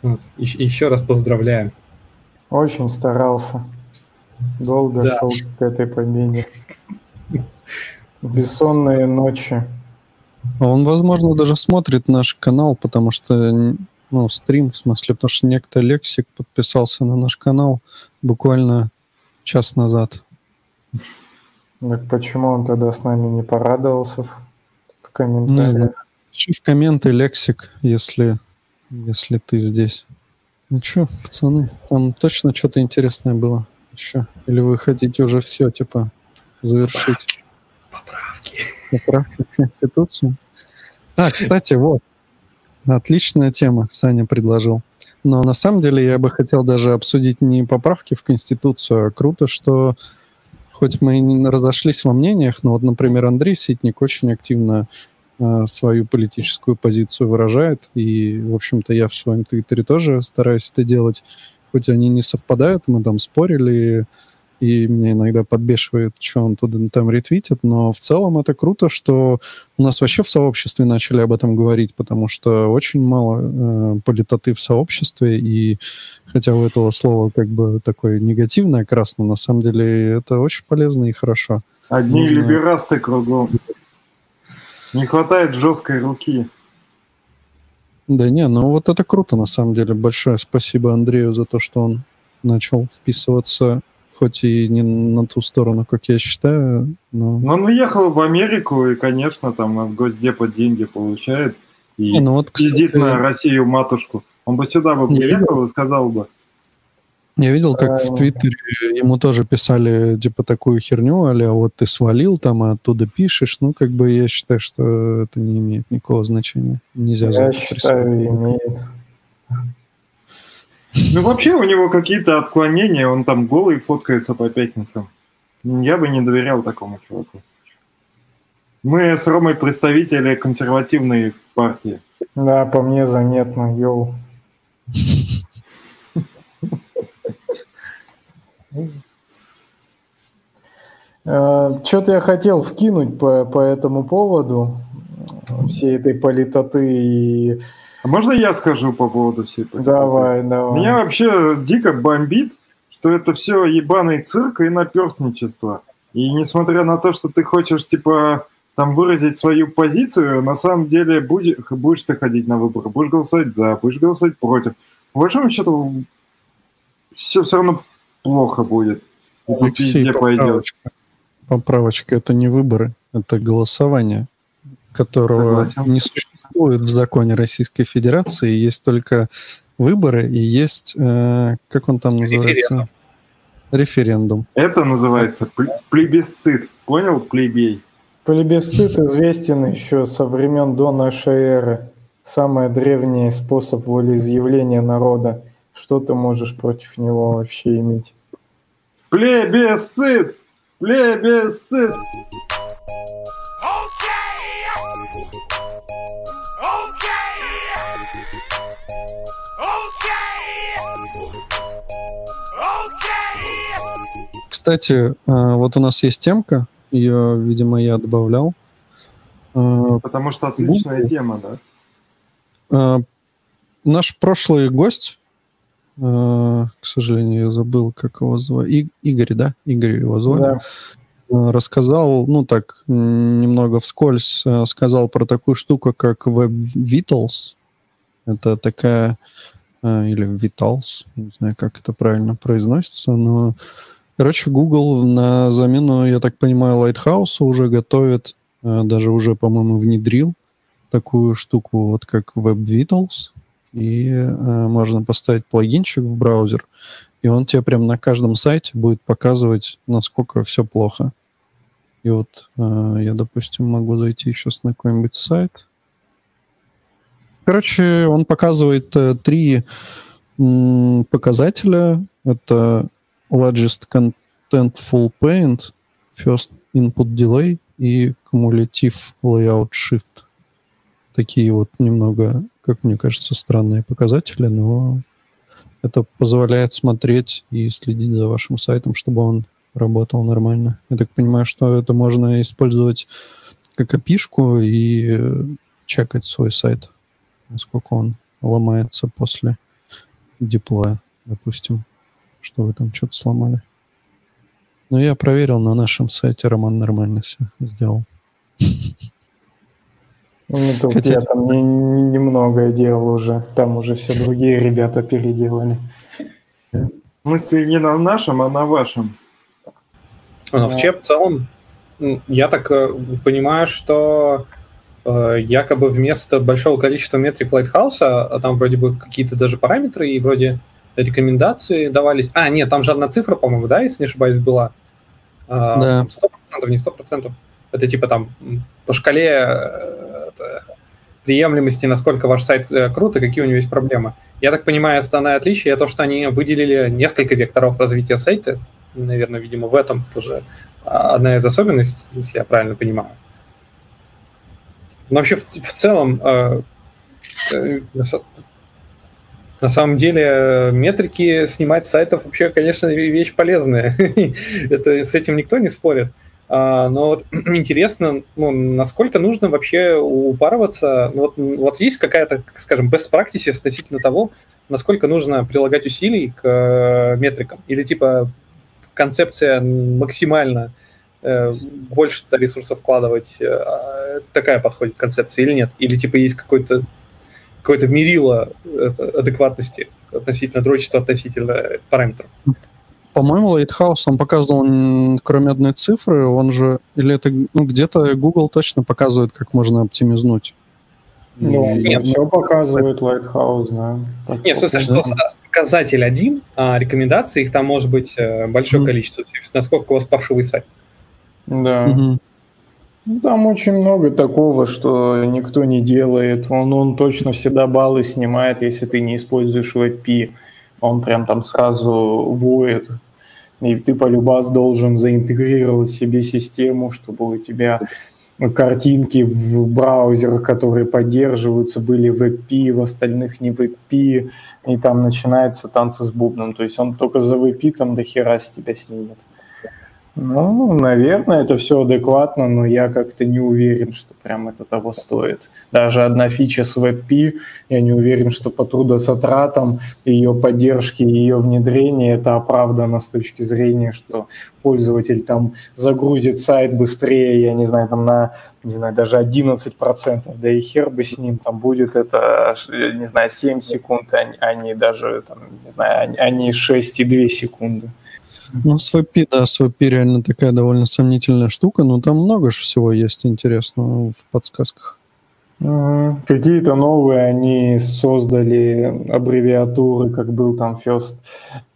Вот. Ещ- еще раз поздравляем. Очень старался. Долго Да. шел к этой победе. Бессонные ночи. А он, возможно, даже смотрит наш канал, потому что, ну, стрим, в смысле, потому что некто Лексик подписался на наш канал буквально час назад. Так почему он тогда с нами не порадовался в, в Не комментариях? знаю. Пиши в комменты Лексик, если, если ты здесь. Ну что, пацаны, там точно что-то интересное было еще? Или вы хотите уже все, типа, завершить? Поправки. Поправки в Конституцию? А, кстати, вот. Отличная тема Саня предложил. Но на самом деле я бы хотел даже обсудить не поправки в Конституцию, а круто, что хоть мы и не разошлись во мнениях, но вот, например, Андрей Ситник очень активно э, свою политическую позицию выражает, и, в общем-то, я в своем твиттере тоже стараюсь это делать, хоть они не совпадают, мы там спорили, меня иногда подбешивает, что он туда там ретвитит, но в целом это круто, что у нас вообще в сообществе начали об этом говорить, потому что очень мало э, политоты в сообществе, и хотя у этого слова как бы такое негативное окрас, но на самом деле это очень полезно и хорошо. Одни Нужно- либерасты кругом. Не хватает жесткой руки. Да не, ну вот это круто на самом деле. Большое спасибо Андрею за то, что он начал вписываться, хоть и не на ту сторону, как я считаю, но... Но он уехал в Америку и, конечно, там от Госдепа деньги получает. И Не, ну вот, пиздит кстати, на Россию матушку. Он бы сюда бы Не приехал и сказал бы. Я видел, как в Правильно. Твиттере ему тоже писали, типа, такую херню, а вот ты свалил там, а оттуда пишешь. Ну, как бы я считаю, что это не имеет никакого значения. Нельзя за Я это считаю, имеет. Ну, вообще у него какие-то отклонения, он там голый фоткается по пятницам. Я бы не доверял такому чуваку. Мы с Ромой представители консервативной партии. Да, по мне заметно, йоу. Что-то я хотел вкинуть по, по этому поводу э, всей этой политоты и... А можно я скажу по поводу всей этой Давай, давай. Меня вообще дико бомбит, что это все ебаный цирк и наперстничество. И несмотря на то, что ты хочешь, типа, там выразить свою позицию, на самом деле будешь, будешь ты ходить на выборы, будешь голосовать за, будешь голосовать против. По большому счету, все все равно плохо будет. Алексей, пойдет. поправочка. Поправочка. Это не выборы, это голосование, которого Согласен. не существует в законе Российской Федерации. Есть только выборы и есть, э, как он там называется? Референдум. Это называется пл- плебисцит. Понял, плебей? Плебисцит известен еще со времен до нашей эры. Самый древний способ волеизъявления народа. Что ты можешь против него вообще иметь? Плебисцит! Плебисцит! Кстати, а, вот у нас есть темка, ее, видимо, я добавлял. А, Потому что отличная Google. тема, да? а, Наш прошлый гость, к сожалению, я забыл, как его звать. И- Игорь, да? Игорь его звали. Да. Рассказал, ну так, немного вскользь, сказал про такую штуку, как Web Vitals. Это такая, или Vitals, не знаю, как это правильно произносится, но, короче, Google на замену, я так понимаю, Lighthouse уже готовит, а, даже уже, по-моему, внедрил такую штуку, вот как Web Vitals, и а, можно поставить плагинчик в браузер, и он тебе прям на каждом сайте будет показывать, насколько все плохо. И вот а, я, допустим, могу зайти сейчас на какой-нибудь сайт. Короче, он показывает э, три м, показателя. Это largest contentful paint, first input delay и cumulative layout shift. Такие вот немного, как мне кажется, странные показатели, но это позволяет смотреть и следить за вашим сайтом, чтобы он работал нормально. Я так понимаю, что это можно использовать как опишку и э, чекать свой сайт, насколько он ломается после диплоя, допустим, что вы там что-то сломали. Но я проверил на нашем сайте, Роман нормально все сделал. Ну, тут Хотя- я там не- не- немногое делал уже. Там уже все другие ребята переделали. В смысле, не на нашем, а на вашем. Но в ЧЕП в целом, я так э, понимаю, что э, якобы вместо большого количества метрик Lighthouse, а там вроде бы какие-то даже параметры и вроде рекомендации давались. А, нет, там же одна цифра, по-моему, да, если не ошибаюсь, была. А, Да. там 100%, не 100%. Это типа там по шкале э, приемлемости, насколько ваш сайт э, крут и какие у него есть проблемы. Я так понимаю, основное отличие то, что они выделили несколько векторов развития сайта. Наверное, видимо, в этом тоже а, одна из особенностей, если я правильно понимаю. Но вообще в, в целом э, на са- на самом деле э, метрики снимать с сайтов вообще, конечно, ве- вещь полезная. Это с этим никто не спорит. А, но вот интересно, ну, насколько нужно вообще упарываться. Ну, вот, вот есть какая-то, как скажем, best practice относительно того, насколько нужно прилагать усилий к э, метрикам? Или типа концепция максимально э, больше ресурсов вкладывать, а такая подходит концепция или нет? Или типа есть какой-то какое-то мерило адекватности относительно дрочества, относительно параметров? По-моему, Lighthouse, он показывал, кроме одной цифры, он же, или это, ну, где-то Google точно показывает, как можно оптимизнуть. Ну, Нет. все показывает Lighthouse, да. Так Нет, в смысле, что показатель один, а рекомендаций их там может быть э, большое Мгм. количество. Насколько у вас паршивый сайт. Да. Мгм. Ну, Там очень много такого, что никто не делает. Он, он точно всегда баллы снимает, если ты не используешь WebP. Он прям там сразу воет. И ты полюбас должен заинтегрировать себе систему, чтобы у тебя картинки в браузерах, которые поддерживаются, были в WebP, в остальных не WebP, и там начинается танцы с бубном. То есть он только за WebP там до хера с тебя снимет. Ну, наверное, это все адекватно, но я как-то не уверен, что прям это того стоит. Даже одна фича с WebP, я не уверен, что по трудозатратам ее поддержки и ее внедрения это оправдано с точки зрения, что пользователь там загрузит сайт быстрее, я не знаю, там на, не знаю, даже 11%, да и хер бы с ним, там будет это, не знаю, 7 секунд, а а не даже, там, не знаю, а а не 6,2 секунды. Ну, с VP, да, с VP реально такая довольно сомнительная штука, но там много же всего есть интересного в подсказках. Какие-то новые они создали аббревиатуры, как был там First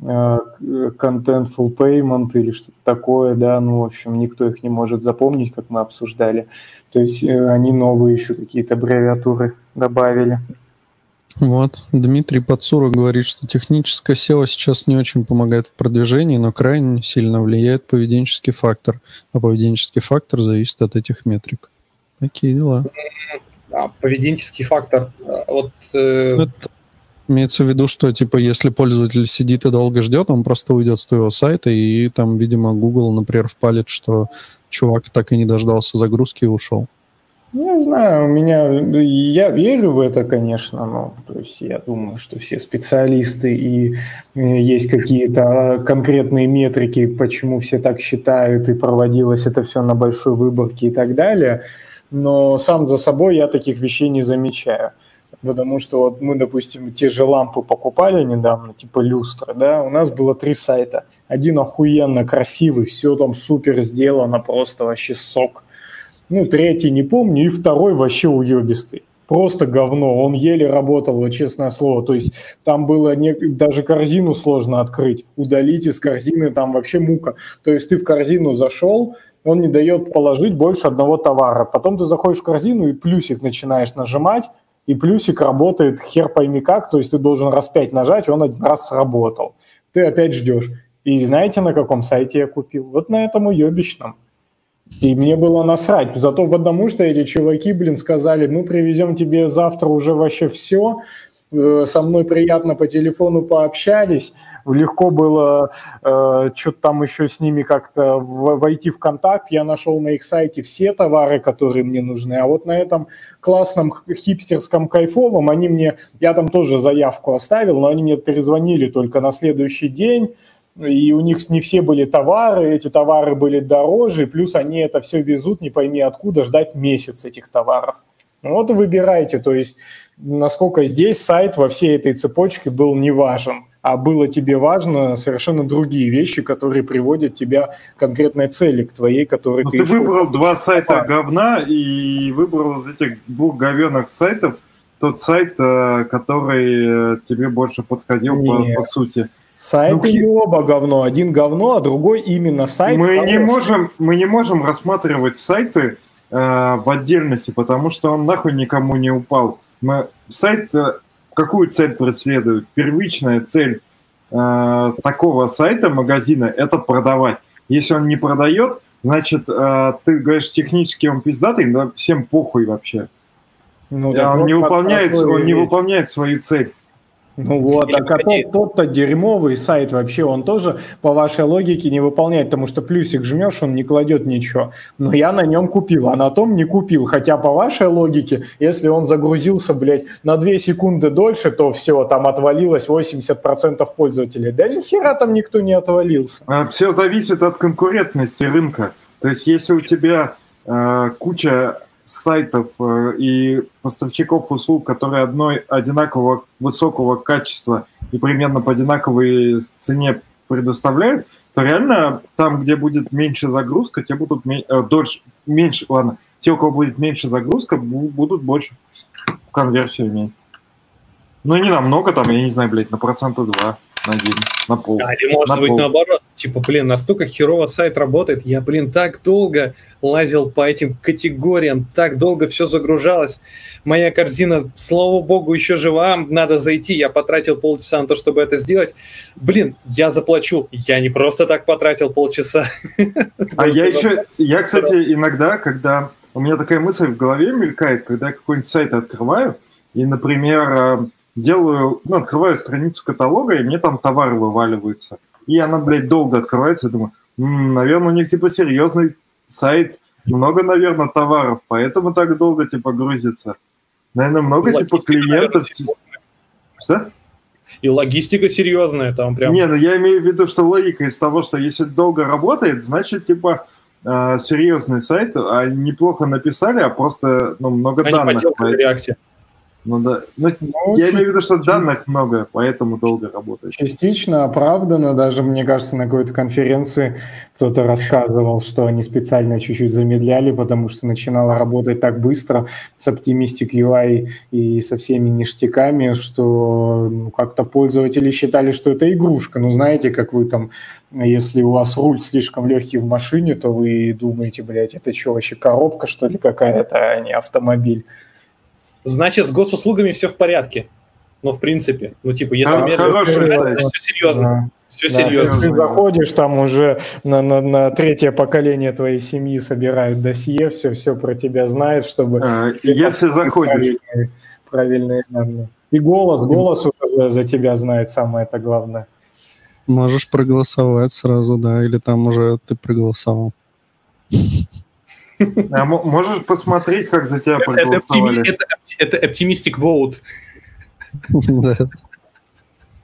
э, Contentful Payment или что-то такое, да, ну, в общем, никто их не может запомнить, как мы обсуждали. То есть э, они новые еще какие-то аббревиатуры добавили. Вот, Дмитрий Подсура говорит, что техническое SEO сейчас не очень помогает в продвижении, но крайне сильно влияет поведенческий фактор, а поведенческий фактор зависит от этих метрик. Такие дела. А, поведенческий фактор. А, Вот э, Это Имеется в виду, что, типа, если пользователь сидит и долго ждет, он просто уйдет с твоего сайта, и там, видимо, Google, например, впалит, что чувак так и не дождался загрузки и ушел. Не знаю, у меня, я верю в это, конечно, но то есть я думаю, что все специалисты и э, есть какие-то конкретные метрики, почему все так считают, и проводилось это все на большой выборке и так далее, но сам за собой я таких вещей не замечаю. Потому что вот мы, допустим, те же лампы покупали недавно, типа люстра, да, у нас было три сайта. Один охуенно красивый, все там супер сделано, просто вообще сок – ну, третий не помню, и второй вообще уебистый. Просто говно, он еле работал, вот честное слово. То есть там было не, даже корзину сложно открыть. Удалить из корзины там вообще мука. То есть ты в корзину зашел, он не дает положить больше одного товара. Потом ты заходишь в корзину и плюсик начинаешь нажимать, и плюсик работает хер пойми как, то есть ты должен раз пять нажать, он один раз сработал. Ты опять ждешь. И знаете, на каком сайте я купил? Вот на этом уебищном. И мне было насрать. Зато потому, что эти чуваки, блин, сказали, мы привезем тебе завтра уже вообще все, э, со мной приятно по телефону пообщались, легко было э, что-то там еще с ними как-то войти в контакт, я нашел на их сайте все товары, которые мне нужны, а вот на этом классном хипстерском кайфовом они мне, я там тоже заявку оставил, но они мне перезвонили только на следующий день, и у них не все были товары, эти товары были дороже, плюс они это все везут, не пойми откуда, ждать месяц этих товаров. Ну вот и выбирайте, то есть насколько здесь сайт во всей этой цепочке был не важен, а было тебе важно совершенно другие вещи, которые приводят тебя к конкретной цели, к твоей, которой Но ты... Ты выбрал два сайта говна и выбрал из этих двух говенных сайтов тот сайт, э, который э, тебе больше подходил по, по сути. Сайты ну, не оба говно. Один говно, а другой именно сайт. Мы не можем, мы не можем рассматривать сайты э, в отдельности, потому что он нахуй никому не упал. Мы, сайт э, какую цель преследует? Первичная цель э, такого сайта, магазина, это продавать. Если он не продает, значит, э, ты говоришь, технически он пиздатый, но всем похуй вообще. Ну, он, не выполняет, он не выполняет свою цель. Ну вот, Или а тот, тот-то дерьмовый сайт вообще, он тоже по вашей логике не выполняет, потому что плюсик жмешь, он не кладет ничего. Но я на нем купил, а на том не купил. Хотя по вашей логике, если он загрузился, блядь, на 2 секунды дольше, то все, там отвалилось 80% пользователей. Да ни хера там никто не отвалился. А, все зависит от конкурентности рынка. То есть если у тебя э, куча сайтов э, и поставщиков услуг, которые одной одинакового высокого качества и примерно по одинаковой цене предоставляют, то реально там, где будет меньше загрузка, те будут э, дольше, меньше, ладно, те, у кого будет меньше загрузка, будут больше конверсию иметь. Ну, не намного, там, я не знаю, блядь, на процента два на день, на пол. А, или может на быть пол. наоборот, типа, блин, настолько херово сайт работает, я, блин, так долго лазил по этим категориям, так долго все загружалось, моя корзина, слава богу, еще жива, надо зайти, я потратил полчаса на то, чтобы это сделать. Блин, я заплачу, я не просто так потратил полчаса. А я еще, я, кстати, иногда, когда у меня такая мысль в голове мелькает, когда я какой-нибудь сайт открываю, и, например, э, делаю, ну, открываю страницу каталога, и мне там товары вываливаются. И она, блядь, долго открывается, и думаю, м-м, наверное, у них, типа, серьезный сайт, много, наверное, товаров, поэтому так долго, типа, грузится. Наверное, много, и типа, клиентов... Что? И логистика серьезная там прям. Не, ну я имею в виду, что логика из того, что если долго работает, значит, типа, э, серьезный сайт, а неплохо написали, а просто ну, много а данных. Не по реакте. Ну да. Ну, ну, я имею в виду, что данных много, поэтому долго работает. Частично оправдано. Даже, мне кажется, на какой-то конференции кто-то рассказывал, что они специально чуть-чуть замедляли, потому что начинало работать так быстро с Optimistic UI и со всеми ништяками, что ну, как-то пользователи считали, что это игрушка. Ну, знаете, как вы там, если у вас руль слишком легкий в машине, то вы думаете, блядь, это что, вообще коробка, что ли, какая-то, а не автомобиль значит, с госуслугами все в порядке. Ну, в принципе, ну, типа, если а, мерить, все серьезно. Да. Все да, серьезно. Ты заходишь, там уже на, на, на третье поколение твоей семьи собирают досье, все, все про тебя знают, чтобы... А, если заходишь... Правильные, правильные данные. И голос, голос уже за тебя знает самое это главное. Можешь проголосовать сразу, да, или там уже ты проголосовал. А можешь посмотреть, как за тебя проголосовали? Это, это, это optimistic vote. Да.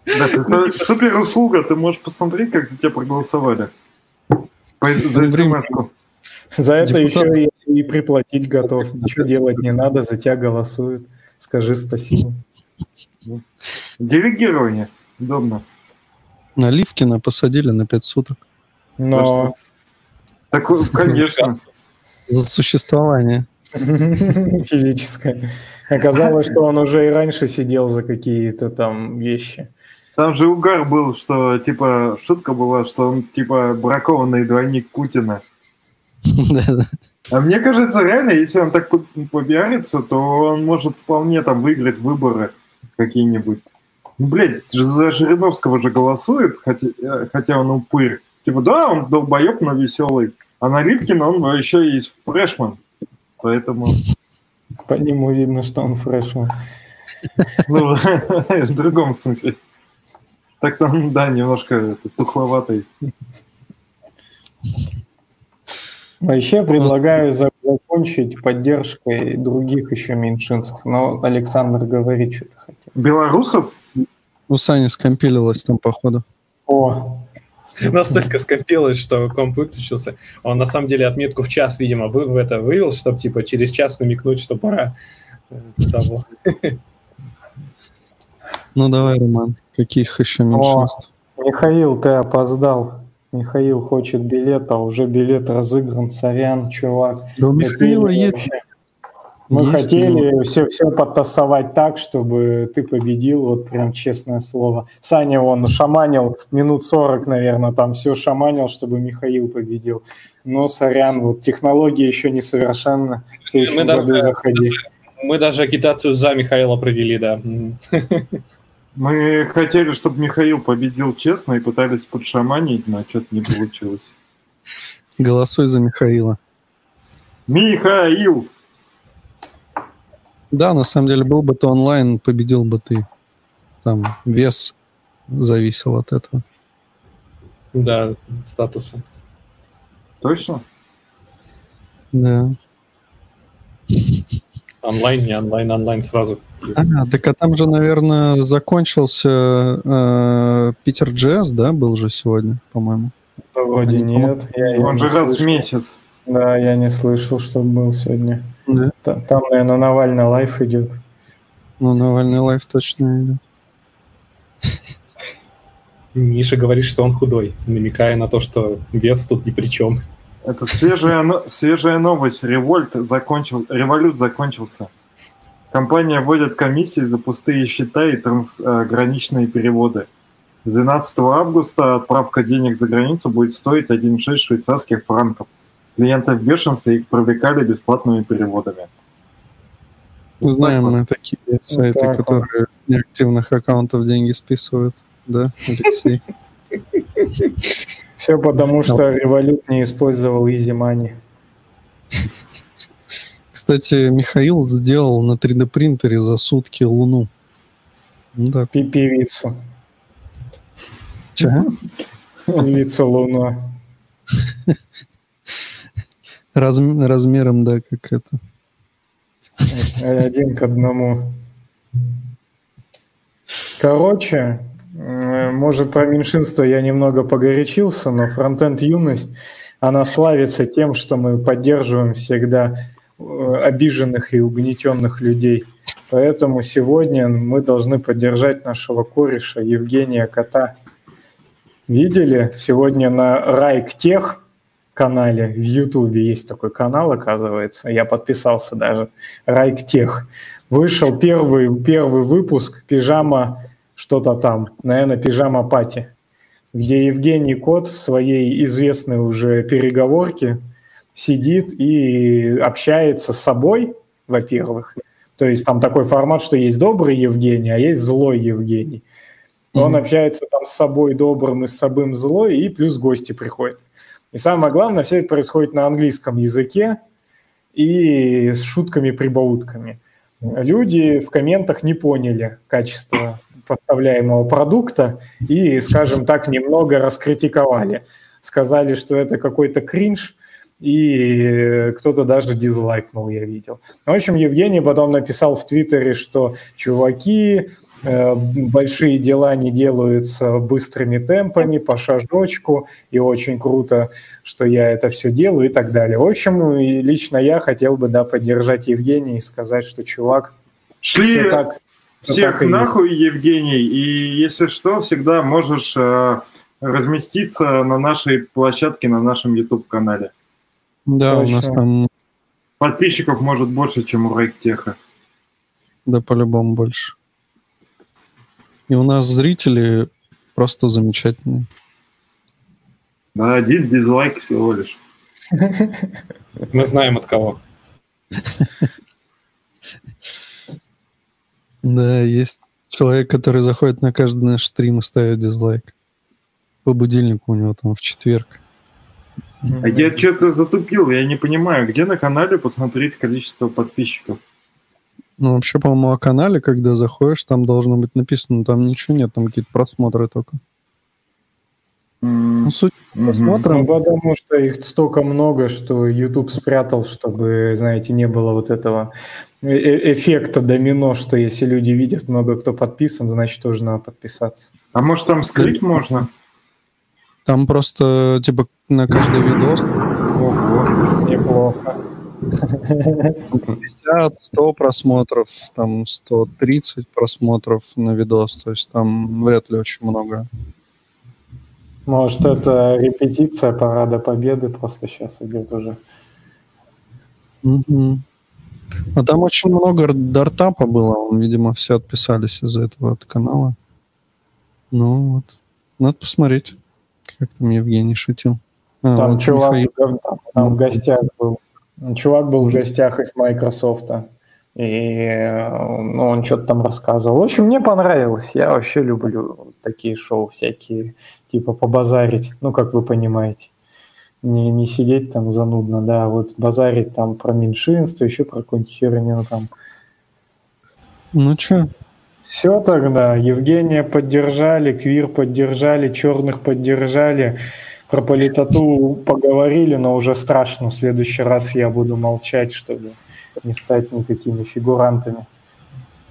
Ну, типа... супер услуга, ты можешь посмотреть, как за тебя проголосовали. За смс -ку. За это Депутат... еще и, и приплатить готов. Ничего делать не надо, за тебя голосуют. Скажи спасибо. Делегирование. Удобно. Наливкина посадили на пять суток. Но... Так, конечно. За существование. Физическое. Оказалось, что он уже и раньше сидел за какие-то там вещи. Там же угар был, что, типа, шутка была, что он, типа, бракованный двойник Путина. А мне кажется, реально, если он так побиарится, то он может вполне там выиграть выборы какие-нибудь. Ну, блядь, за Жириновского же голосует, хотя, э, хотя он упырь. Типа, да, он долбоеб, но веселый. А на Ливкина он еще и фрешман. Поэтому... По нему видно, что он фрешман. Ну, в другом смысле. Так там, да, немножко тухловатый. Вообще предлагаю закончить поддержкой других еще меньшинств. Но Александр говорит, что-то хотел. Белорусов? У Сани скомпилилось там, походу. О, настолько скопилось, что комп выключился. Он на самом деле отметку в час, видимо, вы, в это вывел, чтобы типа через час намекнуть, что пора э, того. Ну давай, Роман, каких еще меньшинств? О, Михаил, ты опоздал. Михаил хочет билет, а уже билет разыгран. Сорян, чувак. Да у Михаила есть. Мы есть хотели все, все подтасовать так, чтобы ты победил, вот прям честное слово. Саня он шаманил минут 40, наверное, там все шаманил, чтобы Михаил победил. Но, сорян, вот технологии еще несовершенны. Мы даже, заходи. мы даже агитацию за Михаила провели, да. Мы хотели, чтобы Михаил победил честно и пытались подшаманить, но что-то не получилось. Голосуй за Михаила. Михаил! Да, на самом деле, был бы то онлайн, победил бы ты. Там вес зависел от этого. Да, статуса. Точно? Да. Онлайн, не онлайн, онлайн сразу. А, так а там же, наверное, закончился э, Питер Джесс, да, был же сегодня, по-моему? вроде Они, нет. Я, Он же раз в месяц. Да, я не слышал, что был сегодня. Да. Там, там, наверное, Навальный лайф идет. Ну, Навальный лайф точно идет. Миша говорит, что он худой, намекая на то, что вес тут ни при чем. Это свежая, свежая новость. Револьт закончил, револют закончился. Компания вводит комиссии за пустые счета и трансграничные переводы. С 12 августа отправка денег за границу будет стоить 1,6 швейцарских франков. Клиенты в бешенстве их привлекали бесплатными переводами. Знаем мы такие сайты, так, которые с неактивных аккаунтов деньги списывают. Да, Алексей? Все потому, что револют не использовал Easy Money. Кстати, Михаил сделал на 3D принтере за сутки Луну. Да. Певицу. Че? Певица Луна. Разм, размером, да, как это. Один к одному. Короче, может, про меньшинство я немного погорячился, но фронтенд юность, она славится тем, что мы поддерживаем всегда э, обиженных и угнетенных людей. Поэтому сегодня мы должны поддержать нашего кореша Евгения Кота. Видели? Сегодня на Райк Тех канале в Ютубе есть такой канал, оказывается. Я подписался даже. Райк Тех. Вышел первый, первый выпуск «Пижама что-то там, наверное, пижама пати, где Евгений Кот в своей известной уже переговорке сидит и общается с собой, во-первых. То есть там такой формат, что есть добрый Евгений, а есть злой Евгений. Он mm-hmm. общается там с собой добрым и с собой злой, и плюс гости приходят. И самое главное, все это происходит на английском языке и с шутками-прибаутками. люди в комментах не поняли качество поставляемого продукта и, скажем так, немного раскритиковали. Сказали, что это какой-то кринж, и кто-то даже дизлайкнул, я видел. В общем, Евгений потом написал в Твиттере, что чуваки, большие дела не делаются быстрыми темпами, по шажочку, и очень круто, что я это все делаю и так далее. В общем, лично я хотел бы да, поддержать Евгения и сказать, что чувак... Шли так, всех так нахуй, есть. Евгений, и если что, всегда можешь э, разместиться на нашей площадке, на нашем YouTube-канале. Да, Точно. у нас там... Подписчиков может больше, чем у Рейктеха. Да, по-любому больше. И у нас зрители просто замечательные. Да, один дизлайк всего лишь. Мы знаем от кого. Да, есть человек, который заходит на каждый наш стрим и ставит дизлайк. По будильнику у него там в четверг. А я что-то затупил, я не понимаю, где на канале посмотреть количество подписчиков? Ну, вообще, по-моему, о канале, когда заходишь, там должно быть написано, там ничего нет, там какие-то просмотры только. Ну, суть просмотра... Ну, потому что их столько много, что YouTube спрятал, чтобы, знаете, не было вот этого э, э, эффекта домино, что если люди видят много кто подписан, значит, тоже надо подписаться. А может там скрыть можно? Там просто, типа, на каждый видос... Ого, неплохо. 50, 100 просмотров, там 130 просмотров на видос, то есть там вряд ли очень много. Может, это репетиция парада победы просто сейчас идет уже. Угу. А там очень много дартапа было, видимо, все отписались из-за этого от канала. Ну вот, надо посмотреть. Как там Евгений шутил? А, там вот чувак Михаил... там, там в гостях был. Чувак был в гостях из Microsoft. И ну, он что-то там рассказывал. В общем, мне понравилось. Я вообще люблю такие шоу всякие, типа побазарить. Ну, как вы понимаете. Не, не сидеть там занудно, да, а вот базарить там про меньшинство, еще про какую-нибудь херню там. Ну, что, все тогда. Евгения поддержали, Квир поддержали, черных поддержали. Про политоту поговорили, но уже страшно. В следующий раз я буду молчать, чтобы не стать никакими фигурантами.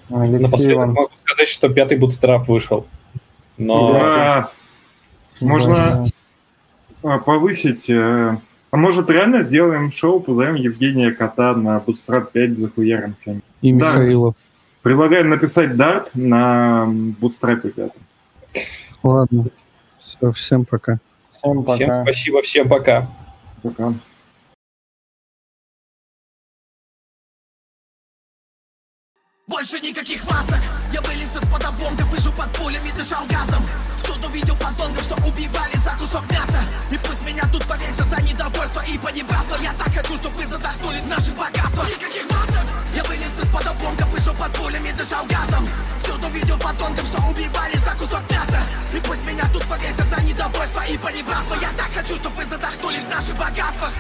Алексей Напоследок Иван... могу сказать, что пятый бутстрап вышел. Но... Да. Можно да. повысить... Э, а может, реально сделаем шоу, позовем Евгения Кота на Bootstrap 5 за хуяром И да. Михаилов. Предлагаем написать дарт на Bootstrap, ребята. Ладно. Все, всем пока. Всем пока. Всем спасибо, всем пока. Пока. Больше никаких масок Я вылез из-под обломков, вижу под пулями, дышал газом Всюду видел подонков, что убивали за кусок мяса И пусть меня тут повесят за недовольство и понебратство Я так хочу, чтобы вы задохнулись в наших богатствах Никаких масок Я вылез из-под обломков, вышел под пулями, дышал газом. Всюду видел подонков, что убивали за кусок мяса. И пусть меня тут повесят за недовольство и понебратство. Я так хочу, чтобы вы задохнулись в наших богатствах